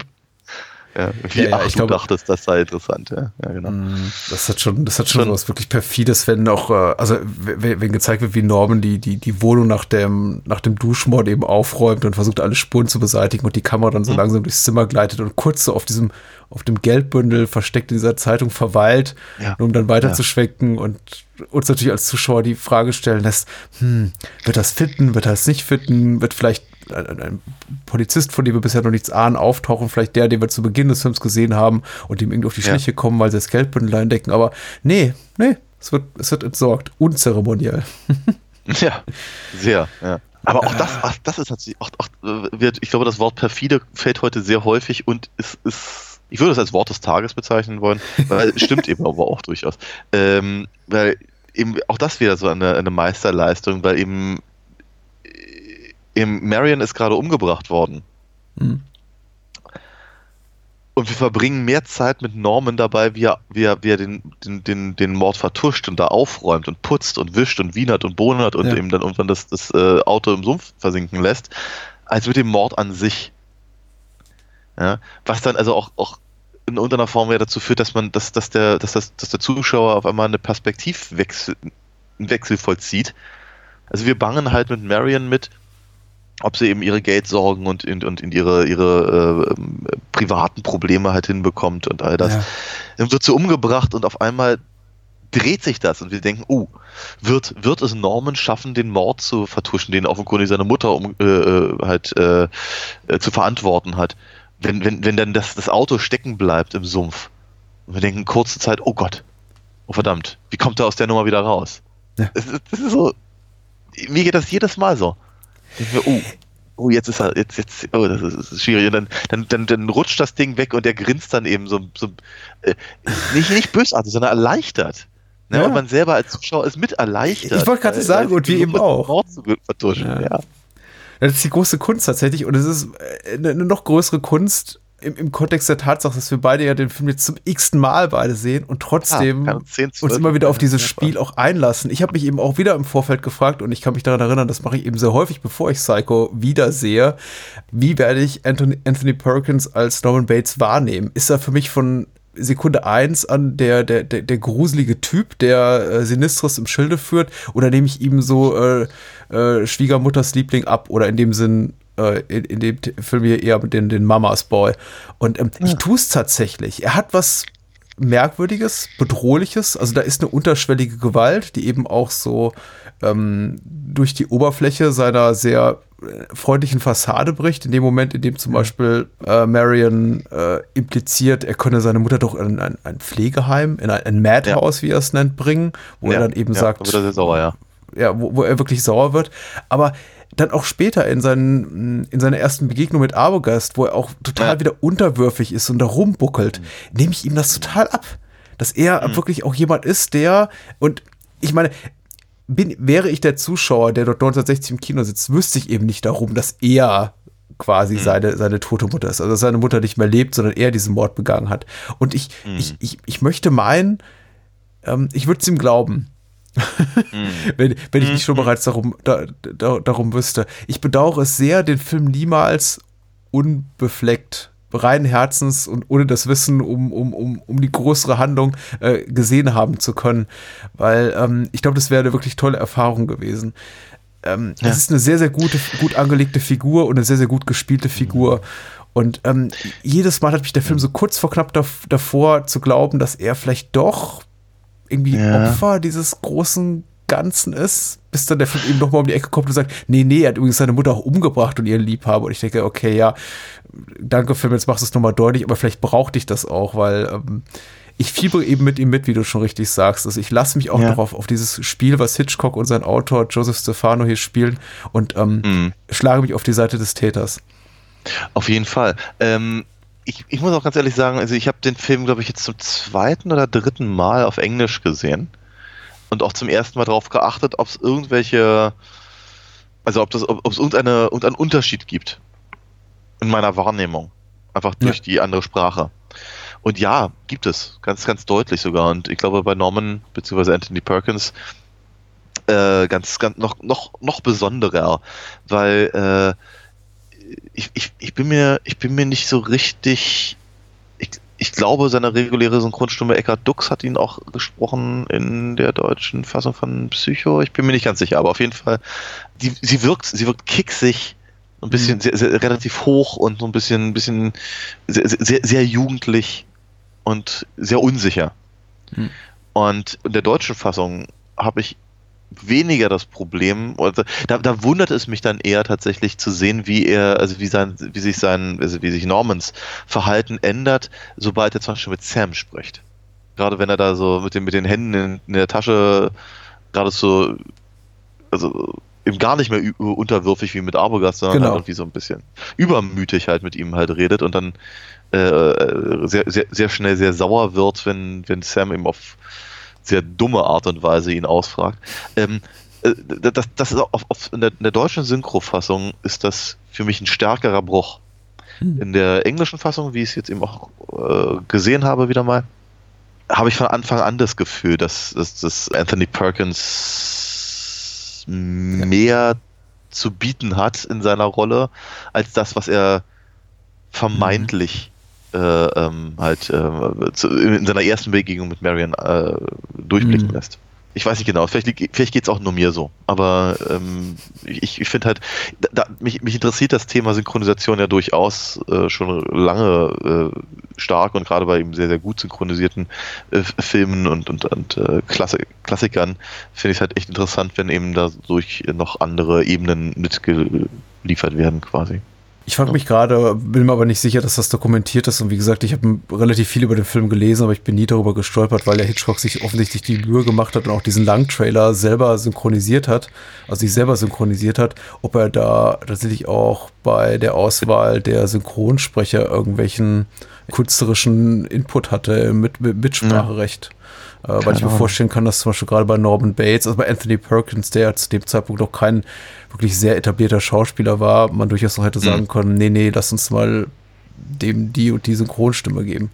Ja, wie, ja, ja, ach, ich du glaube, dachtest, das sei interessant, ja. ja genau. Mm, das hat schon, das hat schon, schon was wirklich perfides, wenn auch, äh, also wenn, wenn gezeigt wird, wie Norman die, die, die Wohnung nach dem, nach dem Duschmord eben aufräumt und versucht, alle Spuren zu beseitigen und die Kamera dann so mhm. langsam durchs Zimmer gleitet und kurz so auf diesem, auf dem Geldbündel versteckt in dieser Zeitung verweilt, ja. um dann weiter zu schwenken und uns natürlich als Zuschauer die Frage stellen lässt, hm, wird das fitten, wird das nicht fitten, wird vielleicht ein, ein, Polizist, von dem wir bisher noch nichts ahnen, auftauchen, vielleicht der, den wir zu Beginn des Films gesehen haben und ihm irgendwie auf die Schliche ja. kommen, weil sie das Geldbündel entdecken. Aber nee, nee, es wird, es wird entsorgt, unzeremoniell. ja, sehr, ja. Aber auch das, ach, das ist natürlich, auch, auch, wird, ich glaube, das Wort perfide fällt heute sehr häufig und es ist, ich würde es als Wort des Tages bezeichnen wollen, weil es stimmt eben aber auch durchaus. Ähm, weil eben auch das wieder so eine, eine Meisterleistung, weil eben Marion ist gerade umgebracht worden. Mhm. Und wir verbringen mehr Zeit mit Norman dabei, wie er, wie er, wie er den, den, den, den Mord vertuscht und da aufräumt und putzt und wischt und wienert und bohnert und ja. eben dann irgendwann das, das äh, Auto im Sumpf versinken lässt, als mit dem Mord an sich. Ja, was dann also auch, auch in irgendeiner Form ja dazu führt, dass man, dass, dass, der, dass, das, dass der Zuschauer auf einmal eine Perspektivwechsel Wechsel vollzieht. Also wir bangen halt mit Marion mit, ob sie eben ihre Geldsorgen und in, und in ihre, ihre äh, privaten Probleme halt hinbekommt und all das. Ja. Dann wird sie umgebracht und auf einmal dreht sich das und wir denken, oh, wird, wird es Norman schaffen, den Mord zu vertuschen, den offenkundig seine Mutter um, äh, äh halt äh, äh, zu verantworten hat, wenn, wenn, wenn dann das, das Auto stecken bleibt im Sumpf. Und wir denken kurze Zeit, oh Gott, oh verdammt, wie kommt er aus der Nummer wieder raus? Ja. Das, ist, das ist so, mir geht das jedes Mal so. Oh, oh, jetzt ist er, jetzt, jetzt, oh, das ist, das ist schwierig. Und dann, dann, dann, dann rutscht das Ding weg und der grinst dann eben so, so äh, nicht, nicht bösartig, sondern erleichtert. Ne? Ja. Und man selber als Zuschauer ist mit erleichtert. Ich wollte gerade sagen, und wir eben auch. Ja. ja. Das ist die große Kunst tatsächlich und es ist eine, eine noch größere Kunst, im, im Kontext der Tatsache, dass wir beide ja den Film jetzt zum x-ten Mal beide sehen und trotzdem ah, 10, uns immer wieder auf dieses Spiel auch einlassen. Ich habe mich eben auch wieder im Vorfeld gefragt und ich kann mich daran erinnern, das mache ich eben sehr häufig, bevor ich Psycho wiedersehe. Wie werde ich Anthony, Anthony Perkins als Norman Bates wahrnehmen? Ist er für mich von Sekunde eins an der, der, der, der gruselige Typ, der äh, Sinistris im Schilde führt, oder nehme ich ihm so äh, äh, Schwiegermutters Liebling ab oder in dem Sinn äh, in, in, dem Film hier eher den, den Mamas Boy. Und ähm, ja. ich tue es tatsächlich. Er hat was Merkwürdiges, Bedrohliches. Also da ist eine unterschwellige Gewalt, die eben auch so ähm, durch die Oberfläche seiner sehr äh, freundlichen Fassade bricht. In dem Moment, in dem zum Beispiel äh, Marion äh, impliziert, er könne seine Mutter doch in ein, ein Pflegeheim, in ein, ein Madhouse, ja. wie er es nennt, bringen, wo ja. er dann eben ja, sagt, sauer, ja. Ja, wo, wo er wirklich sauer wird. Aber dann auch später in, seinen, in seiner ersten Begegnung mit Arbogast, wo er auch total ja. wieder unterwürfig ist und da rumbuckelt, mhm. nehme ich ihm das total ab. Dass er mhm. wirklich auch jemand ist, der, und ich meine, bin, wäre ich der Zuschauer, der dort 1960 im Kino sitzt, wüsste ich eben nicht darum, dass er quasi mhm. seine, seine tote Mutter ist. Also dass seine Mutter nicht mehr lebt, sondern er diesen Mord begangen hat. Und ich, mhm. ich, ich, ich möchte meinen, ähm, ich würde es ihm glauben. Mhm. wenn, wenn ich nicht schon mhm. bereits darum, da, da, darum wüsste. Ich bedauere es sehr, den Film niemals unbefleckt reinen Herzens und ohne das Wissen um, um, um, um die größere Handlung äh, gesehen haben zu können. Weil ähm, ich glaube, das wäre eine wirklich tolle Erfahrung gewesen. Ähm, ja. Es ist eine sehr, sehr gute, gut angelegte Figur und eine sehr, sehr gut gespielte Figur. Und ähm, jedes Mal hat mich der Film so kurz vor knapp davor zu glauben, dass er vielleicht doch irgendwie ja. Opfer dieses großen Ganzen ist, bis dann der Film eben nochmal um die Ecke kommt und sagt, nee, nee, er hat übrigens seine Mutter auch umgebracht und ihren Liebhaber. Und ich denke, okay, ja, danke Film, jetzt machst du es nochmal deutlich, aber vielleicht brauchte ich das auch, weil ähm, ich fiebere eben mit ihm mit, wie du schon richtig sagst. Also ich lasse mich auch ja. darauf, auf dieses Spiel, was Hitchcock und sein Autor Joseph Stefano hier spielen und ähm, mhm. schlage mich auf die Seite des Täters. Auf jeden Fall. Ähm, ich, ich muss auch ganz ehrlich sagen, also ich habe den Film, glaube ich, jetzt zum zweiten oder dritten Mal auf Englisch gesehen und auch zum ersten Mal darauf geachtet, ob es irgendwelche Also ob, das, ob, es irgendeine, irgendeinen Unterschied gibt in meiner Wahrnehmung. Einfach durch Ja. die andere Sprache. Und ja, gibt es. Ganz, ganz deutlich sogar. Und ich glaube bei Norman bzw. Anthony Perkins äh, ganz, ganz noch, noch, noch besonderer, weil äh, ich, ich, ich bin mir, ich bin mir nicht so richtig. Ich, ich glaube, seine reguläre Synchronstimme Eckhard Dux hat ihn auch gesprochen in der deutschen Fassung von Psycho. Ich bin mir nicht ganz sicher, aber auf jeden Fall, die, sie wirkt, sie wirkt kicksig, ein bisschen sehr, sehr, relativ hoch und so ein bisschen, ein bisschen sehr, sehr, sehr jugendlich und sehr unsicher. Hm. Und in der deutschen Fassung habe ich weniger das Problem, oder da, da wundert es mich dann eher tatsächlich zu sehen, wie er, also wie sein, wie sich sein, also wie sich Normans Verhalten ändert, sobald er zum Beispiel mit Sam spricht. Gerade wenn er da so mit den, mit den Händen in, in der Tasche gerade so, also eben gar nicht mehr unterwürfig wie mit Arbogast, sondern Genau. halt irgendwie so ein bisschen übermütig halt mit ihm halt redet und dann äh, sehr, sehr, sehr schnell sehr sauer wird, wenn, wenn Sam ihm auf sehr dumme Art und Weise ihn ausfragt. Ähm, äh, das, das ist auf, auf, in, der, in der deutschen Synchrofassung ist das für mich ein stärkerer Bruch. Hm. In der englischen Fassung, wie ich es jetzt eben auch äh, gesehen habe, wieder mal, habe ich von Anfang an das Gefühl, dass, dass, dass Anthony Perkins mehr zu bieten hat in seiner Rolle, als das, was er vermeintlich äh, ähm, halt äh, zu, in seiner ersten Begegnung mit Marion äh, durchblicken Mhm. lässt. Ich weiß nicht genau, vielleicht, vielleicht geht es auch nur mir so, aber ähm, ich, ich finde halt, da, mich, mich interessiert das Thema Synchronisation ja durchaus äh, schon lange äh, stark und gerade bei eben sehr, sehr gut synchronisierten Filmen und, und, und Klassik Klassikern finde ich es halt echt interessant, wenn eben dadurch noch andere Ebenen mitgeliefert werden quasi. Ich frage mich gerade, bin mir aber nicht sicher, dass das dokumentiert ist. Und wie gesagt, ich habe relativ viel über den Film gelesen, aber ich bin nie darüber gestolpert, weil der Hitchcock sich offensichtlich die Mühe gemacht hat und auch diesen Langtrailer selber synchronisiert hat, also sich selber synchronisiert hat, ob er da tatsächlich auch bei der Auswahl der Synchronsprecher irgendwelchen künstlerischen Input hatte mit, mit Mitspracherecht. Äh, weil ich mir Ahnung. vorstellen kann, dass zum Beispiel gerade bei Norman Bates, also bei Anthony Perkins, der zu dem Zeitpunkt noch kein wirklich sehr etablierter Schauspieler war, man durchaus noch hätte sagen können, nee, nee, lass uns mal dem die und die Synchronstimme geben.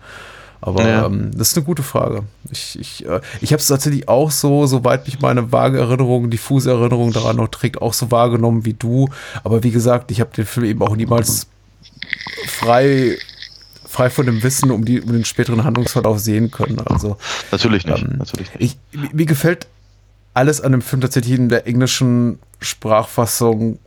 Aber Ja. ähm, das ist eine gute Frage. Ich, ich, äh, ich habe es tatsächlich auch so, soweit mich meine vage Erinnerung, diffuse Erinnerung daran noch trägt, auch so wahrgenommen wie du. Aber wie gesagt, ich habe den Film eben auch niemals frei, frei von dem Wissen um, die, um den späteren Handlungsverlauf sehen können. Also Natürlich nicht, Ähm, natürlich nicht. ich, mir- gefällt alles an dem Film tatsächlich in der englischen Sprachfassung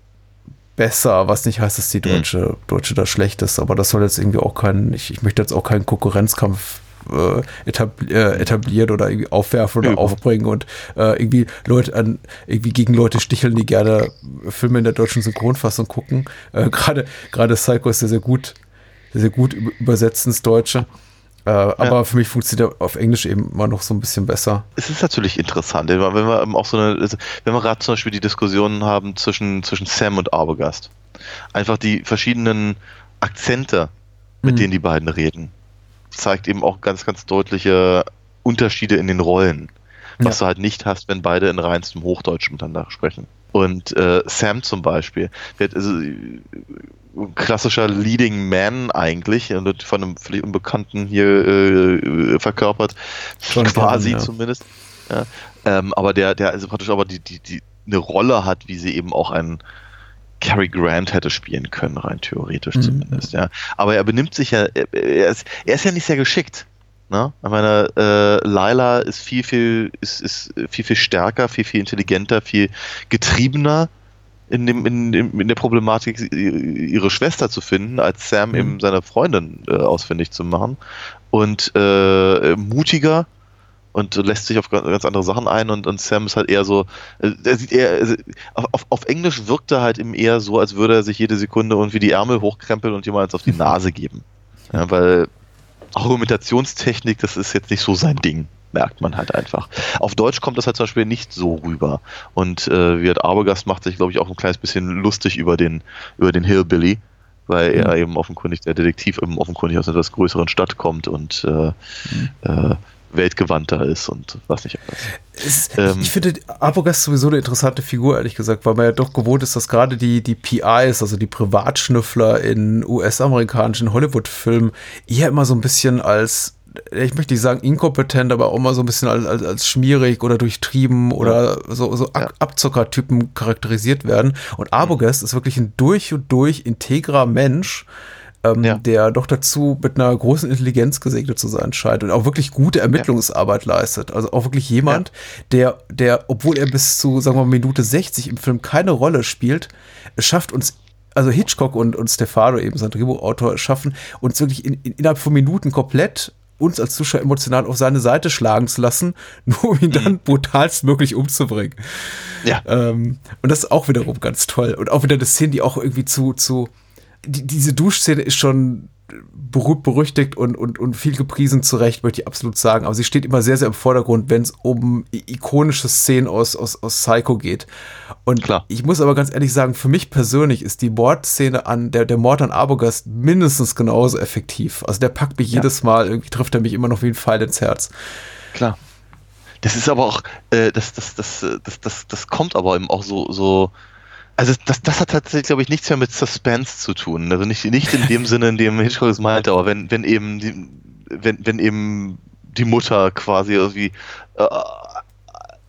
besser, was nicht heißt, dass die deutsche, deutsche da schlecht ist, aber das soll jetzt irgendwie auch kein, ich, ich möchte jetzt auch keinen Konkurrenzkampf äh, etabli äh, etablieren oder irgendwie aufwerfen oder Ja, aufbringen und äh, irgendwie Leute an, irgendwie gegen Leute sticheln, die gerne Filme in der deutschen Synchronfassung gucken. Äh, Gerade gerade Psycho ist sehr, sehr gut, sehr, gut über- übersetzt ins Deutsche. Äh, aber für mich funktioniert er auf Englisch eben immer noch so ein bisschen besser. Es ist natürlich interessant, wenn wir eben auch so eine, also wenn wir gerade zum Beispiel die Diskussionen haben zwischen, zwischen Sam und Arbogast. Einfach die verschiedenen Akzente, mit Mhm. denen die beiden reden, zeigt eben auch ganz, ganz deutliche Unterschiede in den Rollen. Was Ja. du halt nicht hast, wenn beide in reinstem Hochdeutsch miteinander sprechen. Und äh, Sam zum Beispiel, wird also klassischer Leading Man eigentlich von einem völlig Unbekannten hier äh, verkörpert, John quasi Gavin, ja. zumindest. Ja. Ähm, aber der, der also praktisch aber die, die, die eine Rolle hat, wie sie eben auch ein Cary Grant hätte spielen können, rein theoretisch Mhm. zumindest, ja. Aber er benimmt sich ja, er, er, ist, er ist ja nicht sehr geschickt. Ne? Ich meine, äh, Lila ist viel, viel, ist, ist viel, viel stärker, viel, viel intelligenter, viel getriebener in, dem, in, in, in der Problematik, ihre Schwester zu finden, als Sam Mhm. eben seine Freundin äh, ausfindig zu machen. Und äh, mutiger und lässt sich auf ga- ganz andere Sachen ein und, und Sam ist halt eher so, äh, er sieht eher, also auf, auf Englisch wirkt er halt eben eher so, als würde er sich jede Sekunde irgendwie die Ärmel hochkrempeln und jemand auf die Nase geben. Ja, weil Argumentationstechnik, das ist jetzt nicht so sein Ding, merkt man halt einfach. Auf Deutsch kommt das halt zum Beispiel nicht so rüber. Und äh, Wirt Arbogast macht sich, glaube ich, auch ein kleines bisschen lustig über den, über den Hillbilly, weil er eben offenkundig, der Detektiv eben offenkundig aus einer etwas größeren Stadt kommt und äh, äh, weltgewandter ist und was nicht alles. Es, ähm, ich, ich, finde Arbogast sowieso eine interessante Figur, ehrlich gesagt, weil man ja doch gewohnt ist, dass gerade die, die PIs, also die Privatschnüffler in US-amerikanischen Hollywood-Filmen, eher immer so ein bisschen als ich möchte nicht sagen inkompetent, aber auch mal so ein bisschen als, als, als schmierig oder durchtrieben oder so, so ja. Abzockertypen charakterisiert werden. Und Arbogast mhm. ist wirklich ein durch und durch integrer Mensch, ähm, ja. der doch dazu mit einer großen Intelligenz gesegnet zu sein scheint und auch wirklich gute Ermittlungsarbeit ja. leistet. Also auch wirklich jemand, der, der, obwohl er bis zu, sagen wir mal, Minute 60 im Film keine Rolle spielt, es schafft uns also Hitchcock und, und Stefano, eben sein Drehbuchautor, schaffen uns wirklich in, in, innerhalb von Minuten komplett uns als Zuschauer emotional auf seine Seite schlagen zu lassen, nur um ihn dann mhm. brutalst möglich umzubringen. Ja. Ähm, und das ist auch wiederum ganz toll. Und auch wieder eine Szene, die auch irgendwie zu, zu, die, diese Duschszene ist schon berühmt, berüchtigt und, und, und viel gepriesen zurecht, möchte ich absolut sagen. Aber sie steht immer sehr, sehr im Vordergrund, wenn es um ikonische Szenen aus, aus, aus Psycho geht. Und Klar. ich muss aber ganz ehrlich sagen, für mich persönlich ist die Mordszene an, der, der Mord an Abogast mindestens genauso effektiv. Also der packt mich ja. jedes Mal, irgendwie trifft er mich immer noch wie ein Pfeil ins Herz. Klar. Das ist aber auch, äh, das, das, das, das, das, das kommt aber eben auch so, so, also das, das hat tatsächlich, glaube ich, nichts mehr mit Suspense zu tun. Also nicht, nicht in dem Sinne, in dem Hitchcock es meinte, aber wenn, wenn eben die, wenn, wenn eben die Mutter quasi irgendwie äh,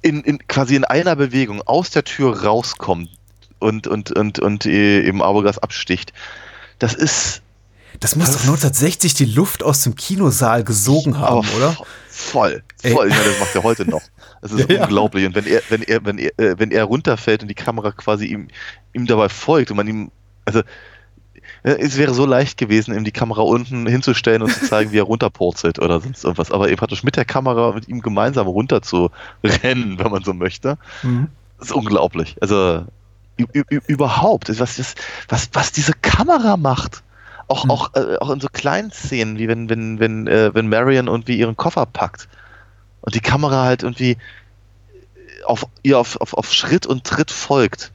in, in, quasi in einer Bewegung aus der Tür rauskommt und, und, und, und eben Abogas absticht. Das ist. Das muss doch 1960 die Luft aus dem Kinosaal gesogen haben, oder? Voll, voll. Ja, das macht er heute noch. Das ist ja, unglaublich. Und wenn er, wenn er, wenn er, äh, wenn er runterfällt und die Kamera quasi ihm, ihm dabei folgt und man ihm, also äh, es wäre so leicht gewesen, ihm die Kamera unten hinzustellen und zu zeigen, wie er runterpurzelt oder sonst irgendwas. Aber eben praktisch mit der Kamera mit ihm gemeinsam runter zu rennen, wenn man so möchte, mhm. ist unglaublich. Also überhaupt, was, was, was diese Kamera macht. Auch, mhm. auch, äh, auch in so kleinen Szenen, wie wenn, wenn, wenn, äh, wenn Marion irgendwie ihren Koffer packt und die Kamera halt irgendwie auf ihr auf, auf, auf Schritt und Tritt folgt.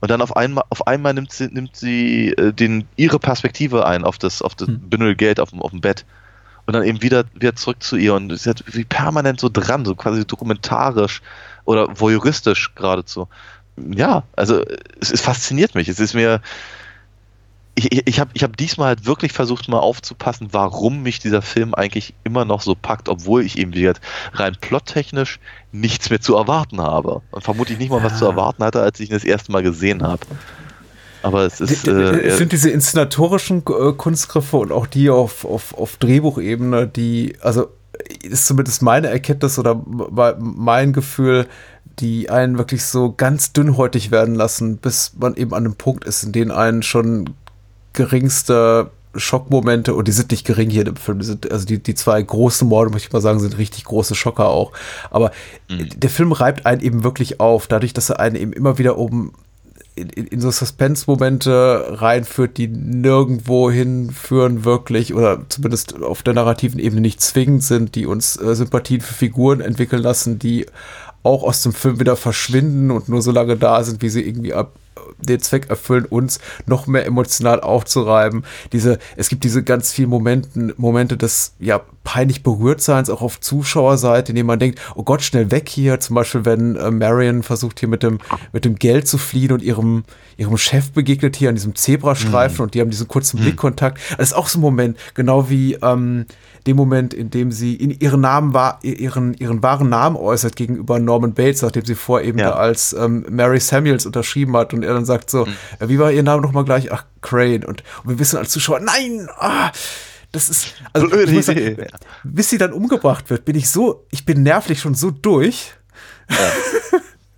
Und dann auf einmal, auf einmal nimmt sie, nimmt sie äh, den, ihre Perspektive ein auf das, auf das hm. Bündel Geld auf dem, auf dem Bett. Und dann eben wieder, wieder zurück zu ihr. Und sie hat wie permanent so dran, so quasi dokumentarisch oder voyeuristisch geradezu. Ja, also es, es fasziniert mich. Es ist mir, ich, ich habe ich hab diesmal halt wirklich versucht, mal aufzupassen, warum mich dieser Film eigentlich immer noch so packt, obwohl ich eben wieder rein plottechnisch nichts mehr zu erwarten habe. Und vermutlich nicht mal was zu erwarten hatte, als ich ihn das erste Mal gesehen habe. Aber es ist. Äh, ich finde diese inszenatorischen äh, Kunstgriffe und auch die auf, auf, auf Drehbuchebene, die, also ist zumindest meine Erkenntnis oder mein Gefühl, die einen wirklich so ganz dünnhäutig werden lassen, bis man eben an einem Punkt ist, in dem einen schon geringste Schockmomente, und die sind nicht gering hier im Film, die sind, also die, die zwei großen Morde, muss ich mal sagen, sind richtig große Schocker auch. Aber mhm. der Film reibt einen eben wirklich auf, dadurch, dass er einen eben immer wieder um in, in, so Suspense-Momente reinführt, die nirgendwo hinführen wirklich oder zumindest auf der narrativen Ebene nicht zwingend sind, die uns äh, Sympathien für Figuren entwickeln lassen, die auch aus dem Film wieder verschwinden und nur so lange da sind, wie sie irgendwie ab den Zweck erfüllen, uns noch mehr emotional aufzureiben. Diese, es gibt diese ganz vielen Momenten, Momente des ja peinlich Berührtseins auch auf Zuschauerseite, in denen man denkt, oh Gott, schnell weg hier. Zum Beispiel, wenn äh, Marion versucht hier mit dem mit dem Geld zu fliehen und ihrem ihrem Chef begegnet hier an diesem Zebrastreifen mhm. und die haben diesen kurzen mhm. Blickkontakt. Das ist auch so ein Moment, genau wie ähm, dem Moment, in dem sie in ihren Namen war, ihren, ihren wahren Namen äußert gegenüber Norman Bates, nachdem sie vor eben ja. als ähm, Mary Samuels unterschrieben hat und er dann sagt so, mhm. äh, wie war ihr Name nochmal gleich? Ach, Crane. Und, und wir wissen als Zuschauer, nein, ah, das ist, also, sagen, bis sie dann umgebracht wird, bin ich so, ich bin nervlich schon so durch. Ja.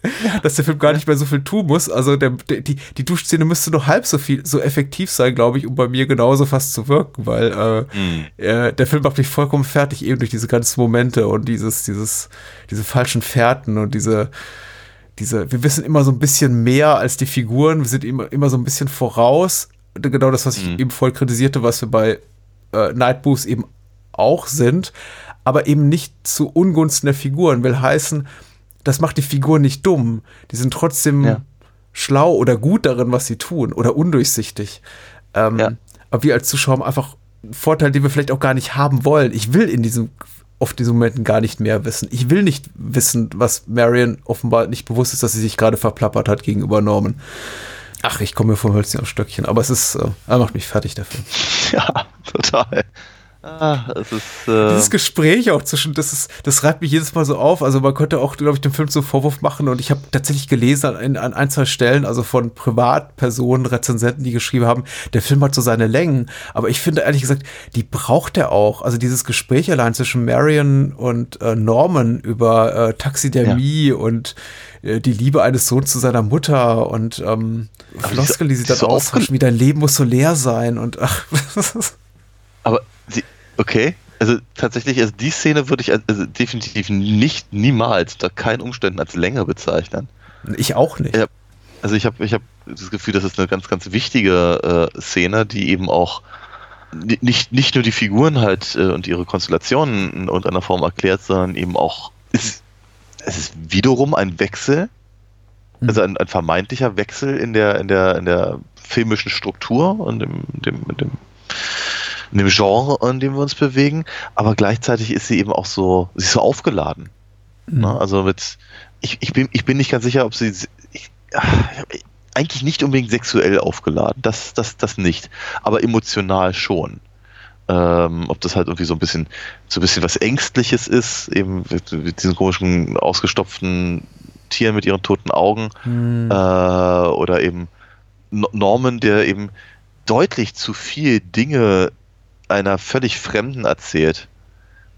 dass der Film gar nicht mehr so viel tun muss. Also der, der, die, die Duschszene müsste noch halb so viel, so effektiv sein, glaube ich, um bei mir genauso fast zu wirken, weil äh, mhm. äh, der Film macht mich vollkommen fertig, eben durch diese ganzen Momente und dieses, dieses, diese falschen Fährten und diese, diese, wir wissen immer so ein bisschen mehr als die Figuren, wir sind immer, immer so ein bisschen voraus. Genau das, was ich mhm. eben voll kritisierte, was wir bei äh, Nightboots eben auch sind, aber eben nicht zu Ungunsten der Figuren, will heißen, das macht die Figur nicht dumm. Die sind trotzdem ja. schlau oder gut darin, was sie tun oder undurchsichtig. Ähm, ja. Aber wir als Zuschauer haben einfach einen Vorteil, den wir vielleicht auch gar nicht haben wollen. Ich will in diesem oft diesen Momenten gar nicht mehr wissen. Ich will nicht wissen, was Marion offenbar nicht bewusst ist, dass sie sich gerade verplappert hat gegenüber Norman. Ach, ich komme mir vom Hölzchen auf Stöckchen, aber es ist, äh, er macht mich fertig dafür. Ja, total. Ah, es ist, äh Dieses Gespräch auch zwischen, das ist, das reibt mich jedes Mal so auf. Also man könnte auch, glaube ich, dem Film so einen Vorwurf machen und ich habe tatsächlich gelesen an, an ein, zwei Stellen, also von Privatpersonen, Rezensenten, die geschrieben haben, der Film hat so seine Längen. Aber ich finde ehrlich gesagt, die braucht er auch. Also dieses Gespräch allein zwischen Marion und äh, Norman über äh, Taxidermie ja. und äh, die Liebe eines Sohns zu seiner Mutter und ähm, Floskel, die sie dann so austauschen, wie dein Leben muss so leer sein und ach. Aber Okay, also tatsächlich, also die Szene würde ich also definitiv nicht, niemals, unter keinen Umständen als länger bezeichnen. Ich auch nicht. Ja, also ich habe ich hab das Gefühl, das ist eine ganz, ganz wichtige äh, Szene, die eben auch nicht, nicht nur die Figuren halt äh, und ihre Konstellationen in irgendeiner Form erklärt, sondern eben auch, ist, es ist wiederum ein Wechsel, hm. also ein, ein, vermeintlicher Wechsel in der, in der, in der filmischen Struktur und dem, dem, dem in dem Genre, in dem wir uns bewegen, aber gleichzeitig ist sie eben auch so, sie ist so aufgeladen. Mhm. Ne? Also mit, ich, ich, bin, ich bin nicht ganz sicher, ob sie, ich, eigentlich nicht unbedingt sexuell aufgeladen, das, das, das nicht, aber emotional schon. Ähm, ob das halt irgendwie so ein bisschen, so ein bisschen was Ängstliches ist, eben mit, mit diesen komischen ausgestopften Tieren mit ihren toten Augen, mhm. äh, oder eben Norman, der eben deutlich zu viel Dinge einer völlig Fremden erzählt.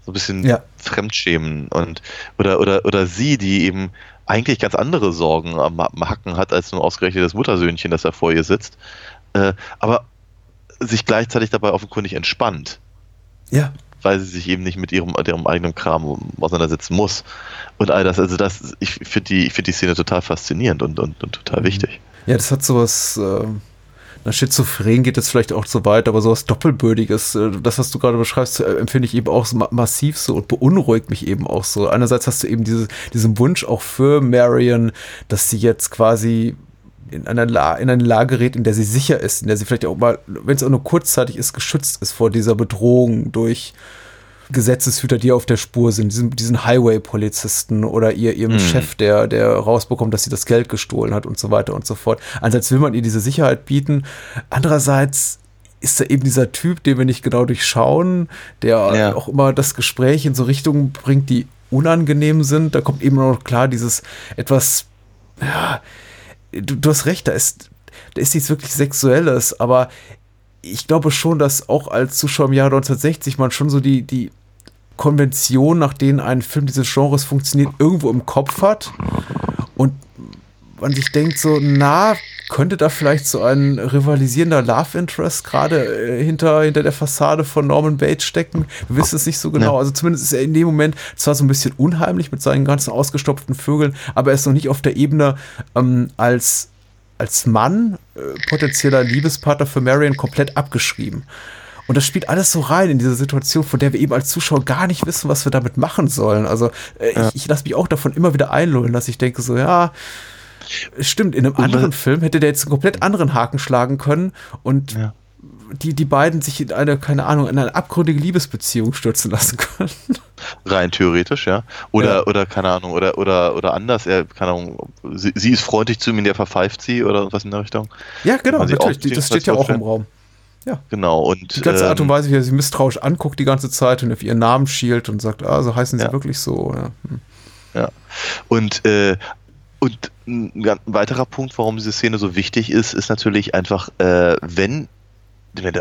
So ein bisschen ja. Fremdschämen und oder, oder, oder sie, die eben eigentlich ganz andere Sorgen am, am Hacken hat, als nur ausgerechnet das Muttersöhnchen, das da vor ihr sitzt. Äh, aber sich gleichzeitig dabei offenkundig entspannt. Ja. Weil sie sich eben nicht mit ihrem, ihrem eigenen Kram auseinandersetzen muss. Und all das, also das, ich finde die, find die Szene total faszinierend und, und, und total mhm. wichtig. Ja, das hat sowas, äh, schizophren geht es vielleicht auch zu weit, aber sowas Doppelbürdiges, äh, das, was du gerade beschreibst, äh, empfinde ich eben auch so massiv so und beunruhigt mich eben auch so. Einerseits hast du eben diese, diesen Wunsch auch für Marion, dass sie jetzt quasi in, einer La in eine Lage gerät, in der sie sicher ist, in der sie vielleicht auch mal, wenn es auch nur kurzzeitig ist, geschützt ist vor dieser Bedrohung durch Gesetzeshüter, die auf der Spur sind, diesen, diesen Highway-Polizisten oder ihr, ihrem mhm. Chef, der, der rausbekommt, dass sie das Geld gestohlen hat und so weiter und so fort. Einerseits will man ihr diese Sicherheit bieten, andererseits ist da eben dieser Typ, den wir nicht genau durchschauen, der ja. auch immer das Gespräch in so Richtungen bringt, die unangenehm sind. Da kommt eben noch klar dieses etwas, ja, du, du hast recht, da ist, da ist nichts wirklich Sexuelles, aber ich glaube schon, dass auch als Zuschauer im Jahre 1960 man schon so die, die Konvention, nach denen ein Film dieses Genres funktioniert, irgendwo im Kopf hat. Und man sich denkt so, na, könnte da vielleicht so ein rivalisierender Love Interest gerade äh, hinter, hinter der Fassade von Norman Bates stecken? Wir wissen es nicht so genau. Ja. Also zumindest ist er in dem Moment zwar so ein bisschen unheimlich mit seinen ganzen ausgestopften Vögeln, aber er ist noch nicht auf der Ebene ähm, als als Mann, äh, potenzieller Liebespartner für Marion, komplett abgeschrieben. Und das spielt alles so rein in diese Situation, von der wir eben als Zuschauer gar nicht wissen, was wir damit machen sollen. Also äh, ja. ich, ich lasse mich auch davon immer wieder einlullen, dass ich denke so, ja, stimmt, in einem anderen Film hätte der jetzt einen komplett anderen Haken schlagen können und ja. Die, die beiden sich in eine, keine Ahnung, in eine abgründige Liebesbeziehung stürzen lassen können. Rein theoretisch, ja. Oder, ja. oder keine Ahnung, oder, oder, oder anders, er, keine Ahnung, sie, sie, ist freundlich zu ihm, der verpfeift sie oder was in der Richtung. Ja, genau, natürlich, das steht ja auch im Raum. Ja. Genau. Und, die ganze Art und ähm, Weise, wie er sie misstrauisch anguckt die ganze Zeit und auf ihren Namen schielt und sagt, ah, so heißen sie ja. wirklich so. Ja. Hm. ja. Und, äh, und ein weiterer Punkt, warum diese Szene so wichtig ist, ist natürlich einfach, äh, wenn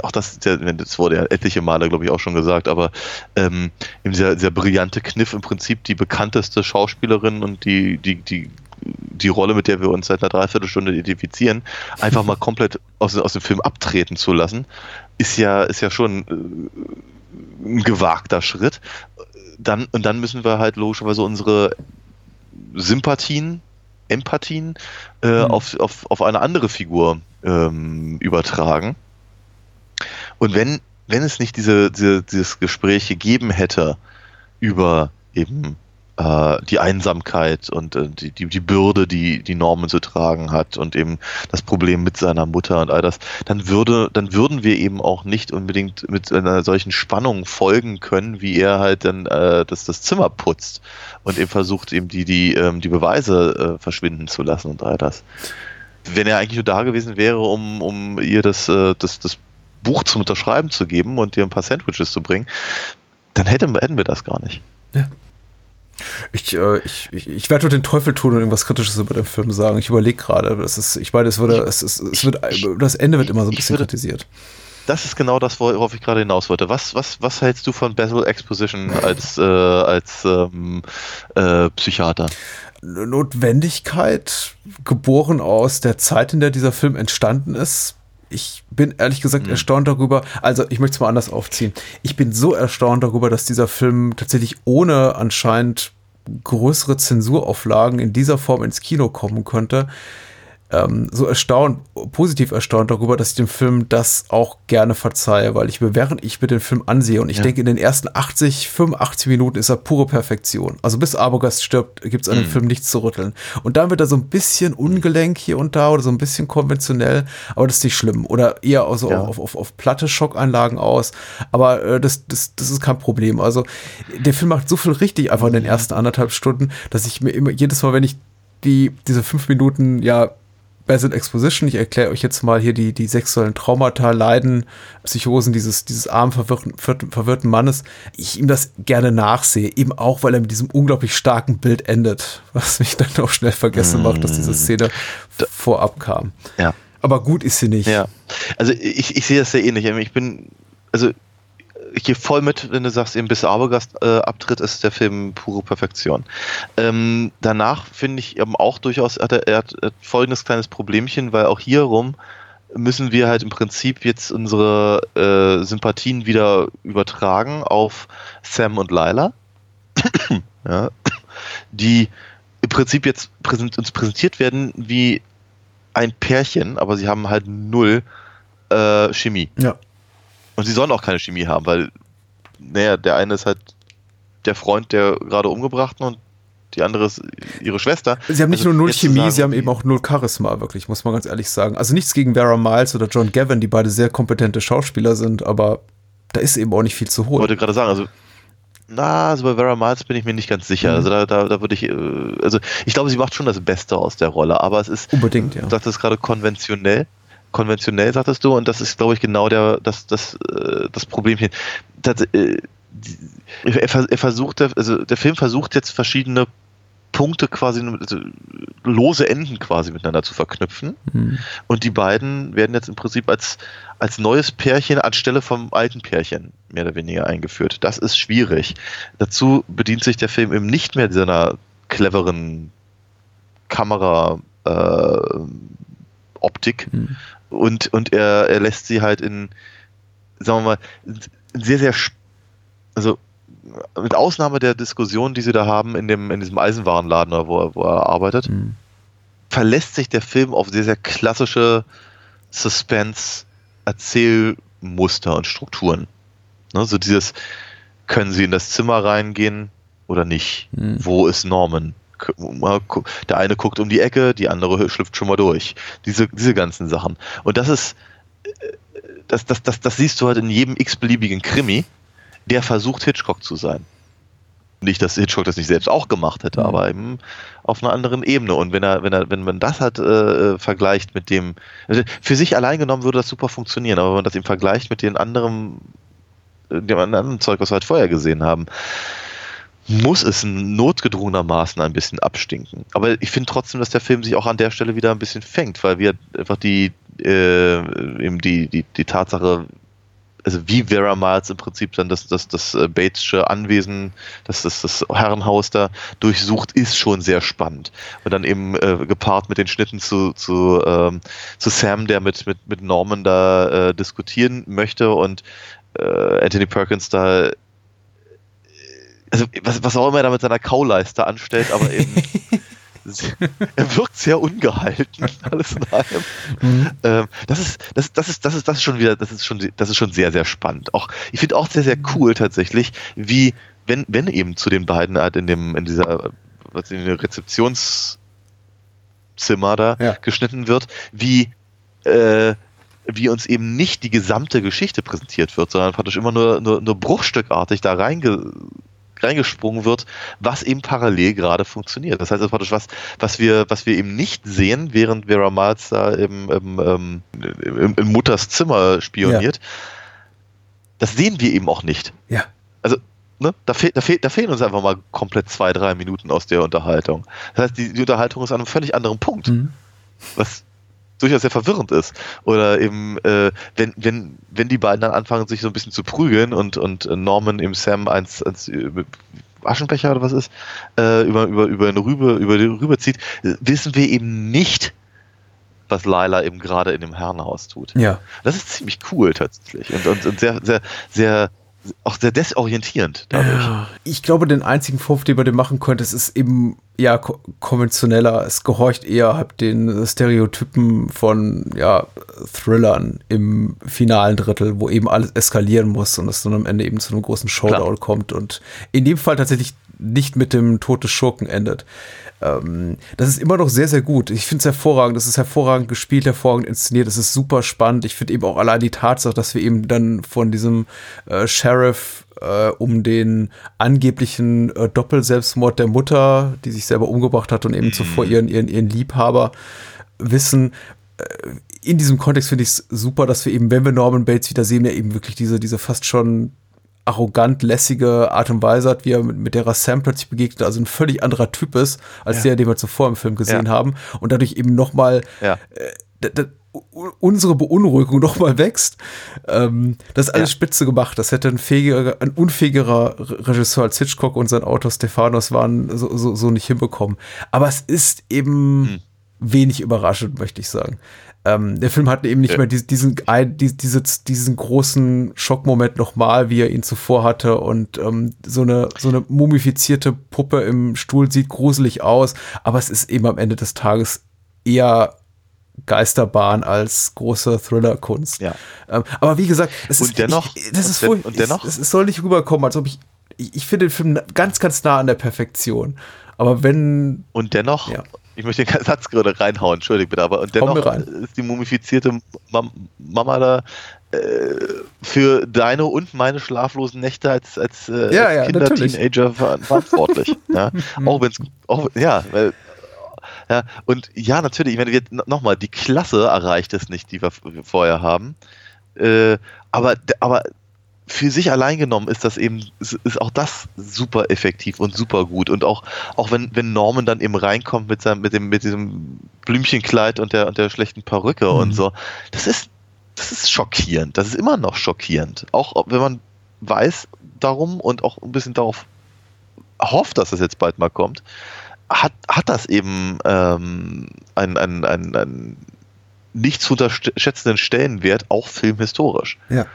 auch das, das wurde ja etliche Male, glaube ich, auch schon gesagt, aber ähm, dieser, dieser brillante Kniff im Prinzip die bekannteste Schauspielerin und die, die, die, die Rolle, mit der wir uns seit einer Dreiviertelstunde identifizieren, einfach mal komplett aus, aus dem Film abtreten zu lassen, ist ja, ist ja schon äh, ein gewagter Schritt. Dann, und dann müssen wir halt logischerweise unsere Sympathien, Empathien äh, mhm. auf, auf, auf eine andere Figur ähm, übertragen. Und wenn, wenn es nicht diese, diese, dieses Gespräch gegeben hätte über eben äh, die Einsamkeit und äh, die, die, die Bürde, die, die Norman zu tragen hat und eben das Problem mit seiner Mutter und all das, dann würde, dann würden wir eben auch nicht unbedingt mit einer solchen Spannung folgen können, wie er halt dann äh, das, das Zimmer putzt und eben versucht, eben die, die, ähm, die Beweise äh, verschwinden zu lassen und all das. Wenn er eigentlich nur da gewesen wäre, um, um ihr das, äh, das, das Buch zum Unterschreiben zu geben und ihr ein paar Sandwiches zu bringen, dann hätten, hätten wir das gar nicht. Ja. Ich, äh, ich, ich, ich werde nur den Teufel tun und irgendwas Kritisches über den Film sagen. Ich überlege gerade. Das ist, ich meine, es würde, es, ist, es wird, das Ende wird immer so ein bisschen würde, kritisiert. Das ist genau das, worauf ich gerade hinaus wollte. Was, was, was hältst du von Basil Exposition als, äh, als ähm, äh, Psychiater? Notwendigkeit, geboren aus der Zeit, in der dieser Film entstanden ist, ich bin ehrlich gesagt mhm. erstaunt darüber, also ich möchte es mal anders aufziehen. Ich bin so erstaunt darüber, dass dieser Film tatsächlich ohne anscheinend größere Zensurauflagen in dieser Form ins Kino kommen könnte ähm, so erstaunt, positiv erstaunt darüber, dass ich dem Film das auch gerne verzeihe, weil ich mir, während ich mir den Film ansehe und ich ja. denke, in den ersten 80, 85 Minuten ist er pure Perfektion. Also bis Arbogast stirbt, gibt es an dem mhm. Film nichts zu rütteln. Und dann wird er so ein bisschen ungelenk hier und da oder so ein bisschen konventionell, aber das ist nicht schlimm. Oder eher also ja. auf, auf, auf platte Schockeinlagen aus. Aber äh, das, das, das ist kein Problem. Also der Film macht so viel richtig einfach in den ersten anderthalb Stunden, dass ich mir immer jedes Mal, wenn ich die, diese fünf Minuten ja Basil Exposition. Ich erkläre euch jetzt mal hier die, die sexuellen Traumata, Leiden, Psychosen dieses, dieses armen, verwirrten, verwirrten Mannes. Ich ihm das gerne nachsehe, eben auch, weil er mit diesem unglaublich starken Bild endet, was mich dann auch schnell vergessen macht, dass diese Szene vorab kam. Ja. Aber gut ist sie nicht. Ja. Also ich, ich sehe das sehr ähnlich. Ich bin, also ich gehe voll mit, wenn du sagst, eben bis Arbogast äh, abtritt, ist der Film pure Perfektion. Ähm, danach finde ich eben auch durchaus, hat er, er hat folgendes kleines Problemchen, weil auch hier rum müssen wir halt im Prinzip jetzt unsere äh, Sympathien wieder übertragen auf Sam und Lila, ja, die im Prinzip jetzt präsent, uns präsentiert werden wie ein Pärchen, aber sie haben halt null äh, Chemie. Ja. Und sie sollen auch keine Chemie haben, weil, naja, der eine ist halt der Freund der gerade umgebrachten und die andere ist ihre Schwester. Sie haben nicht also, nur null Chemie, sagen, sie haben eben auch null Charisma, wirklich, muss man ganz ehrlich sagen. Also nichts gegen Vera Miles oder John Gavin, die beide sehr kompetente Schauspieler sind, aber da ist eben auch nicht viel zu holen. Ich wollte gerade sagen, also na, also bei Vera Miles bin ich mir nicht ganz sicher. Mhm. Also da, da, da würde ich, äh, also ich glaube, sie macht schon das Beste aus der Rolle, aber es ist, unbedingt, ja. Du sagtest gerade konventionell konventionell, sagtest du, und das ist, glaube ich, genau der, das, das, äh, das Problemchen. Das, äh, er, er versucht, also der Film versucht jetzt verschiedene Punkte quasi, also lose Enden quasi miteinander zu verknüpfen. Mhm. Und die beiden werden jetzt im Prinzip als, als neues Pärchen anstelle vom alten Pärchen mehr oder weniger eingeführt. Das ist schwierig. Dazu bedient sich der Film eben nicht mehr seiner cleveren Kamera äh, Optik, mhm und, und er, er lässt sie halt in, sagen wir mal, sehr, sehr, also mit Ausnahme der Diskussion, die sie da haben in, dem, in diesem Eisenwarenladen, wo er, wo er arbeitet, mhm. verlässt sich der Film auf sehr, sehr klassische Suspense-Erzählmuster und Strukturen. Ne, so dieses, können sie in das Zimmer reingehen oder nicht? Mhm. Wo ist Norman? Der eine guckt um die Ecke, die andere schlüpft schon mal durch. Diese, diese ganzen Sachen. Und das ist, äh, das, das, das, das siehst du halt in jedem x-beliebigen Krimi, der versucht Hitchcock zu sein. Nicht, dass Hitchcock das nicht selbst auch gemacht hätte, mhm. aber eben auf einer anderen Ebene. Und wenn er, wenn er, wenn man das halt äh, vergleicht mit dem, also für sich allein genommen würde das super funktionieren, aber wenn man das eben vergleicht mit den anderen, äh, dem anderen Zeug, was wir halt vorher gesehen haben, muss es notgedrungenermaßen ein bisschen abstinken. Aber ich finde trotzdem, dass der Film sich auch an der Stelle wieder ein bisschen fängt, weil wir einfach die, äh, eben die, die, die Tatsache, also wie Vera Miles im Prinzip dann das, das, das äh, Batesche Anwesen, das, das, das Herrenhaus da durchsucht, ist schon sehr spannend. Und dann eben äh, gepaart mit den Schnitten zu, zu, ähm, zu Sam, der mit, mit, mit Norman da äh, diskutieren möchte und äh, Anthony Perkins da also was, was auch immer er da mit seiner Kauleiste anstellt, aber eben er wirkt sehr ungehalten, alles in allem. Mhm. Ähm, das ist, das, das ist, das ist, das ist schon wieder, das ist schon, das ist schon sehr, sehr spannend. Auch, ich finde auch sehr, sehr cool tatsächlich, wie, wenn, wenn eben zu den beiden halt in dem, in dieser, was in der Rezeptionszimmer da ja. geschnitten wird, wie, äh, wie uns eben nicht die gesamte Geschichte präsentiert wird, sondern praktisch immer nur, nur, nur bruchstückartig da reinge, reingesprungen wird, was eben parallel gerade funktioniert. Das heißt also praktisch was, was wir, was wir eben nicht sehen, während Vera Miles da im, im, im, im, im Mutters Zimmer spioniert. Ja. Das sehen wir eben auch nicht. Ja. Also Ne? Da, fehl, da, fehl, da, fehlen uns einfach mal komplett zwei, drei Minuten aus der Unterhaltung. Das heißt, die, die Unterhaltung ist an einem völlig anderen Punkt. Mhm. Was durchaus sehr verwirrend ist. Oder eben, äh, wenn, wenn, wenn die beiden dann anfangen, sich so ein bisschen zu prügeln und, und Norman im Sam eins, eins Aschenbecher oder was ist, äh, über, über, über eine Rübe, über die Rübe zieht, wissen wir eben nicht, was Lila eben gerade in dem Herrenhaus tut. Ja. Das ist ziemlich cool tatsächlich und, und, und sehr, sehr, sehr, auch sehr desorientierend dadurch. Ich glaube, den einzigen Vorwurf, den man dem machen könnte, ist, eben ja ko konventioneller. Es gehorcht eher halt den Stereotypen von ja, Thrillern im finalen Drittel, wo eben alles eskalieren muss und es dann am Ende eben zu einem großen Showdown Klar. kommt und in dem Fall tatsächlich nicht mit dem Tod des Schurken endet. Ähm, das ist immer noch sehr, sehr gut. Ich finde es hervorragend. Das ist hervorragend gespielt, hervorragend inszeniert. Das ist super spannend. Ich finde eben auch allein die Tatsache, dass wir eben dann von diesem äh, Sheriff äh, um den angeblichen äh, Doppelselbstmord der Mutter, die sich selber umgebracht hat und eben zuvor mhm. ihren, ihren, ihren Liebhaber wissen. Äh, in diesem Kontext finde ich es super, dass wir eben, wenn wir Norman Bates wieder sehen, der eben wirklich diese, diese fast schon arrogant lässige Art und Weise hat, wie er mit, mit der Sam plötzlich begegnet, also ein völlig anderer Typ ist, als ja. der, den wir zuvor im Film gesehen ja. haben und dadurch eben nochmal ja. äh, unsere Beunruhigung nochmal wächst. Ähm, das ist alles spitze gemacht. Das hätte ein, fähiger, ein unfähigerer Regisseur als Hitchcock und sein Autor Stephanos waren so, so, so nicht hinbekommen. Aber es ist eben hm. wenig überraschend, möchte ich sagen. Ähm, der Film hat eben nicht ja. mehr diesen, diesen, diese, diesen großen Schockmoment nochmal, wie er ihn zuvor hatte. Und ähm, so, eine, so eine mumifizierte Puppe im Stuhl sieht gruselig aus, aber es ist eben am Ende des Tages eher Geisterbahn als große Thriller-Kunst. Ja. Ähm, aber wie gesagt, es und ist, dennoch, ich, das ist und dennoch, es, es soll nicht rüberkommen, als ob ich, ich, ich finde den Film ganz, ganz nah an der Perfektion. Aber wenn. Und dennoch, ja ich möchte den Satz gerade reinhauen, entschuldige bitte, aber und dennoch ist die mumifizierte Mam Mama da äh, für deine und meine schlaflosen Nächte als, als, äh, ja, als ja, Kinder, natürlich. Teenager verantwortlich. ja? Auch wenn es, ja, weil, ja, und ja, natürlich, ich meine, nochmal, die Klasse erreicht es nicht, die wir vorher haben. Äh, aber, aber für sich allein genommen ist das eben, ist auch das super effektiv und super gut. Und auch, auch wenn, wenn Norman dann eben reinkommt mit seinem, mit dem, mit diesem Blümchenkleid und der, und der schlechten Perücke mhm. und so, das ist, das ist schockierend. Das ist immer noch schockierend. Auch wenn man weiß darum und auch ein bisschen darauf hofft, dass es jetzt bald mal kommt, hat, hat das eben ähm, einen, einen, einen, einen nicht zu unterschätzenden Stellenwert, auch filmhistorisch. Ja.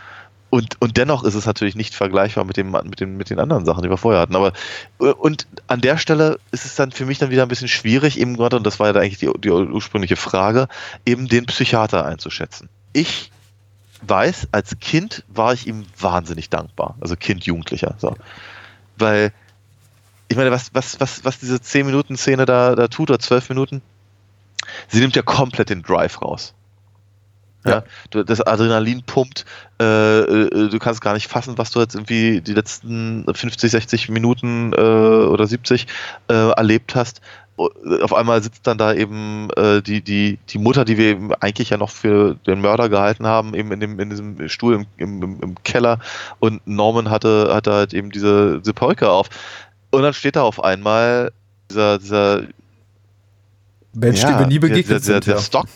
Und, und dennoch ist es natürlich nicht vergleichbar mit, dem, mit, den, mit den anderen Sachen, die wir vorher hatten. Aber und an der Stelle ist es dann für mich dann wieder ein bisschen schwierig, eben gerade, und das war ja eigentlich die, die ursprüngliche Frage, eben den Psychiater einzuschätzen. Ich weiß, als Kind war ich ihm wahnsinnig dankbar. Also Kind, Jugendlicher. So. Weil, ich meine, was, was, was, was diese 10-Minuten-Szene da, da tut, oder 12 Minuten, sie nimmt ja komplett den Drive raus. Ja. ja. das Adrenalin pumpt, äh, äh, du kannst gar nicht fassen, was du jetzt irgendwie die letzten 50, 60 Minuten äh, oder 70 äh, erlebt hast. Auf einmal sitzt dann da eben äh, die, die, die Mutter, die wir eigentlich ja noch für den Mörder gehalten haben, eben in, dem, in diesem Stuhl im, im, im Keller und Norman hatte, hatte halt eben diese, diese Perücke auf. Und dann steht da auf einmal dieser, dieser Mensch, ja, dem wir nie begegnet der, der, sind. Der, der Stock,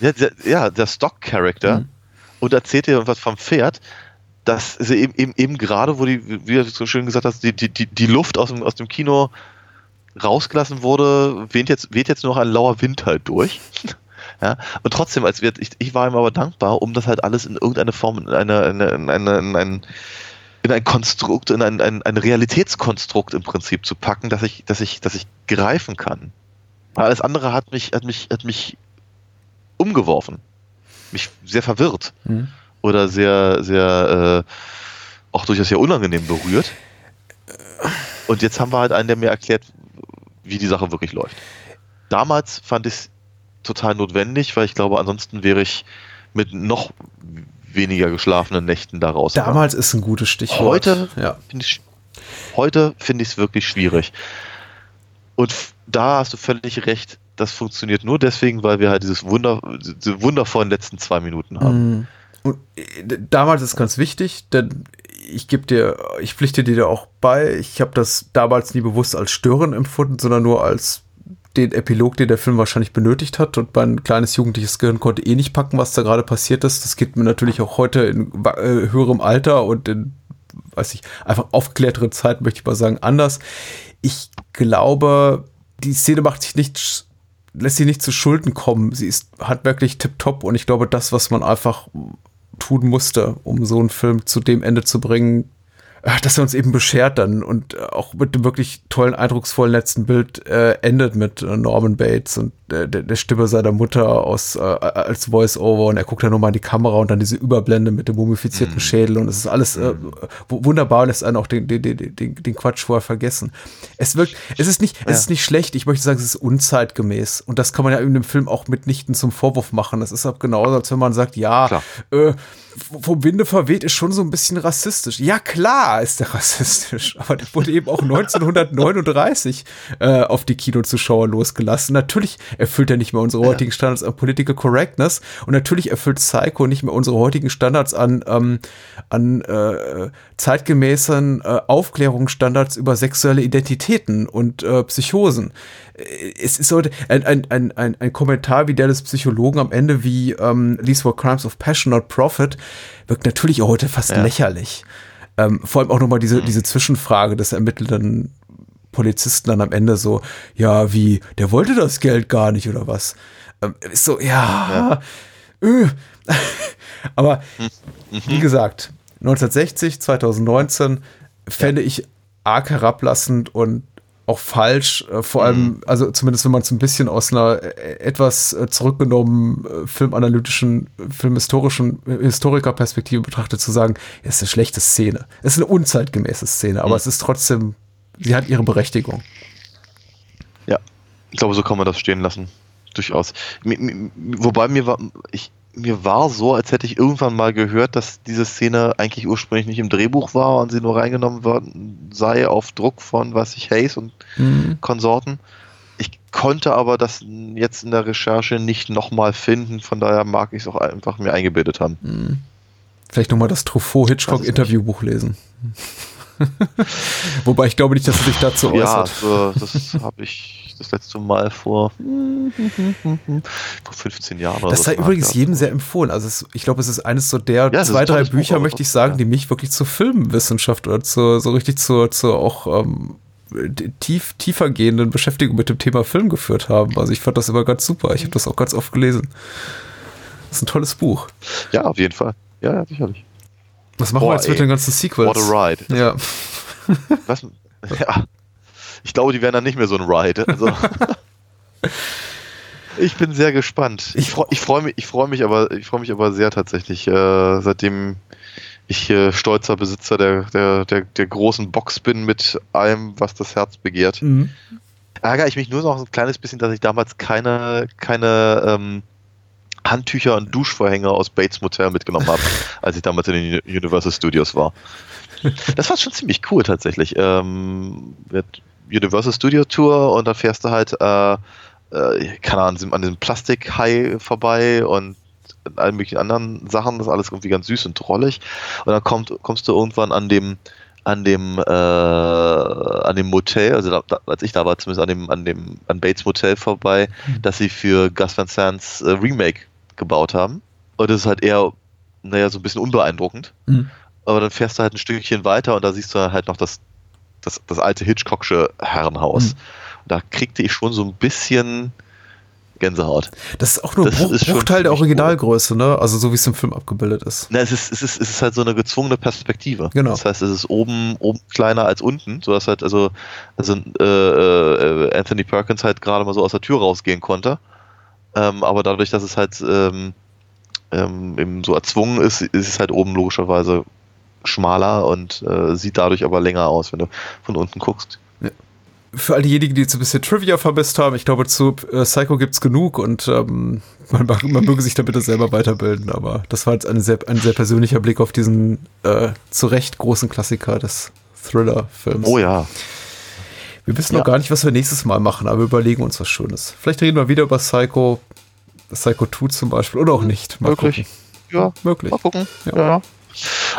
ja, der, ja, der Stock-Character mhm. und erzählt dir was vom Pferd, dass sie eben, eben, eben gerade, wo die, wie du so schön gesagt hast, die, die, die Luft aus dem, aus dem Kino rausgelassen wurde, weht jetzt, weht jetzt noch ein lauer Wind halt durch. Ja, und trotzdem, als wir, ich, ich war ihm aber dankbar, um das halt alles in irgendeine Form, in eine, eine, in, eine, in, ein, in ein Konstrukt, in ein, ein, ein Realitätskonstrukt im Prinzip zu packen, dass ich, dass ich, dass ich greifen kann. Alles andere hat mich, hat mich, hat mich umgeworfen. Mich sehr verwirrt. Mhm. Oder sehr, sehr, äh, auch durchaus sehr unangenehm berührt. Und jetzt haben wir halt einen, der mir erklärt, wie die Sache wirklich läuft. Damals fand ich es total notwendig, weil ich glaube, ansonsten wäre ich mit noch weniger geschlafenen Nächten da raus. Damals ist ein gutes Stichwort. Heute ja. finde ich es wirklich schwierig. Und da hast du völlig recht, das funktioniert nur deswegen, weil wir halt dieses Wunder, diese wundervollen letzten zwei Minuten haben. Mhm. Und äh, damals ist ganz wichtig, denn ich gebe dir, ich pflichte dir da auch bei, ich habe das damals nie bewusst als Stören empfunden, sondern nur als den Epilog, den der Film wahrscheinlich benötigt hat. Und mein kleines jugendliches Gehirn konnte eh nicht packen, was da gerade passiert ist. Das geht mir natürlich auch heute in äh, höherem Alter und in, weiß ich, einfach aufgeklärteren Zeiten, möchte ich mal sagen, anders. Ich glaube, die Szene macht sich nicht lässt sie nicht zu Schulden kommen. Sie ist handwerklich tipptopp und ich glaube, das, was man einfach tun musste, um so einen Film zu dem Ende zu bringen, dass er uns eben beschert dann und äh, auch mit dem wirklich tollen, eindrucksvollen letzten Bild äh, endet mit äh, Norman Bates und äh, der, der Stimme seiner Mutter aus äh, als Voice-Over und er guckt dann nochmal in die Kamera und dann diese Überblende mit dem mumifizierten Schädel und es ist alles äh, wu- wunderbar und lässt einen auch den, den, den, den, Quatsch vorher vergessen. Es wirkt, es ist nicht, es ist nicht schlecht, ich möchte sagen, es ist unzeitgemäß und das kann man ja in dem Film auch mitnichten zum Vorwurf machen. Das ist auch genauso, als wenn man sagt, ja, Klar. äh, vom Winde verweht ist schon so ein bisschen rassistisch. Ja, klar ist der rassistisch, aber der wurde eben auch 1939 äh, auf die Kinozuschauer losgelassen. Natürlich erfüllt er nicht mehr unsere heutigen Standards an Political Correctness und natürlich erfüllt Psycho nicht mehr unsere heutigen Standards an, ähm, an äh, zeitgemäßen äh, Aufklärungsstandards über sexuelle Identitäten und äh, Psychosen. Es ist heute ein, ein, ein, ein, ein Kommentar wie der des Psychologen am Ende, wie ähm, These were crimes of passion, not profit, wirkt natürlich auch heute fast Ja. lächerlich. Ähm, vor allem auch nochmal diese, diese Zwischenfrage des ermittelnden Polizisten dann am Ende so, ja, wie, der wollte das Geld gar nicht oder was? Ähm, ist so, ja, Äh. aber wie gesagt, 1960, 2019 fände ich arg herablassend und auch falsch, äh, vor allem, also zumindest wenn man es ein bisschen aus einer äh, etwas äh, zurückgenommen äh, filmanalytischen, filmhistorischen Historikerperspektive betrachtet, zu sagen, es ist eine schlechte Szene. Es ist eine unzeitgemäße Szene, aber es ist trotzdem, sie hat ihre Berechtigung. Ja, ich glaube, so kann man das stehen lassen. Durchaus. Wobei mir war, ich, mir war so, als hätte ich irgendwann mal gehört, dass diese Szene eigentlich ursprünglich nicht im Drehbuch war und sie nur reingenommen worden sei auf Druck von, was ich, Hayes und Konsorten. Ich konnte aber das jetzt in der Recherche nicht nochmal finden, von daher mag ich es auch einfach mir eingebildet haben. Vielleicht nochmal das Truffaut-Hitchcock-Interviewbuch lesen. Wobei ich glaube nicht, dass er sich dazu Ja, äußert. so, das habe ich das letzte Mal vor, vor 15 Jahren oder Das sei übrigens jedem sehr empfohlen. Also es, ich glaube, es ist eines so der Ja, zwei, drei Buch, Bücher, aber möchte ich sagen, ja. die mich wirklich zur Filmwissenschaft oder zur, so richtig zur, zur auch ähm, tief, tiefer gehenden Beschäftigung mit dem Thema Film geführt haben. Also ich fand das immer ganz super. Ich habe das auch ganz oft gelesen. Das ist ein tolles Buch. Ja, auf jeden Fall. Ja, ja, sicherlich. Was machen Boah, wir jetzt mit ey. den ganzen Sequels? What a ride. Ja. Was? Ja. Ich glaube, die werden dann nicht mehr so ein Ride. Also. ich bin sehr gespannt. Ich, freu- ich freue mich, ich freue mich aber, ich freue mich aber sehr tatsächlich, äh, seitdem ich äh, stolzer Besitzer der, der, der, der großen Box bin mit allem, was das Herz begehrt. Mhm. Ärgere ich mich nur noch ein kleines bisschen, dass ich damals keine, keine ähm, Handtücher und Duschvorhänge aus Bates Motel mitgenommen habe, als ich damals in den Uni- Universal Studios war. Das war schon ziemlich cool tatsächlich. Ähm, Universal Studio Tour und dann fährst du halt, äh, äh, keine Ahnung, an diesem, an diesem Plastikhai vorbei und allen möglichen anderen Sachen. Das ist alles irgendwie ganz süß und drollig. Und dann kommt, kommst du irgendwann an dem, an dem, äh, an dem Motel, also da, da, als ich da war, zumindest an dem, an dem, an Bates Motel vorbei, das sie für Gus Van Sant's äh, Remake gebaut haben. Und das ist halt eher, naja, so ein bisschen unbeeindruckend. Mhm. Aber dann fährst du halt ein Stückchen weiter und da siehst du halt noch das, das, das alte Hitchcocksche Herrenhaus. Mhm. Da kriegte ich schon so ein bisschen Gänsehaut. Das ist auch nur ein Bruch, Bruchteil der Originalgröße, ne? Also so wie es im Film abgebildet ist. Na, es ist, es ist, es ist halt so eine gezwungene Perspektive. Genau. Das heißt, es ist oben, oben kleiner als unten, sodass halt also, also äh, äh, Anthony Perkins halt gerade mal so aus der Tür rausgehen konnte. Ähm, aber dadurch, dass es halt ähm, ähm, eben so erzwungen ist, ist es halt oben logischerweise schmaler und äh, sieht dadurch aber länger aus, wenn du von unten guckst. Für all diejenigen, die jetzt ein bisschen Trivia vermisst haben, ich glaube, zu äh, Psycho gibt's genug und ähm, man, mag- man möge sich da bitte selber weiterbilden, aber das war jetzt ein sehr, ein sehr persönlicher Blick auf diesen äh, zu Recht großen Klassiker des Thriller-Films. Oh ja. Wir wissen noch Ja. gar nicht, was wir nächstes Mal machen, aber wir überlegen uns was Schönes. Vielleicht reden wir wieder über Psycho, Psycho 2 zum Beispiel, oder auch nicht. Mal Möglich. gucken. Ja, Möglich. mal gucken. Ja. Ja.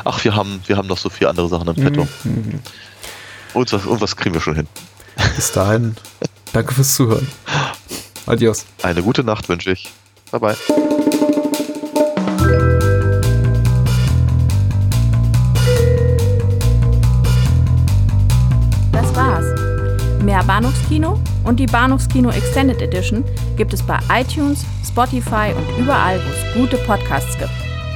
Ach, wir haben, wir haben noch so viele andere Sachen im Petto. Mhm. Und was, und was kriegen wir schon hin? Bis dahin, danke fürs Zuhören. Adios. Eine gute Nacht wünsche ich. Bye bye. Das war's. Mehr Bahnhofskino und die Bahnhofskino Extended Edition gibt es bei iTunes, Spotify und überall, wo es gute Podcasts gibt.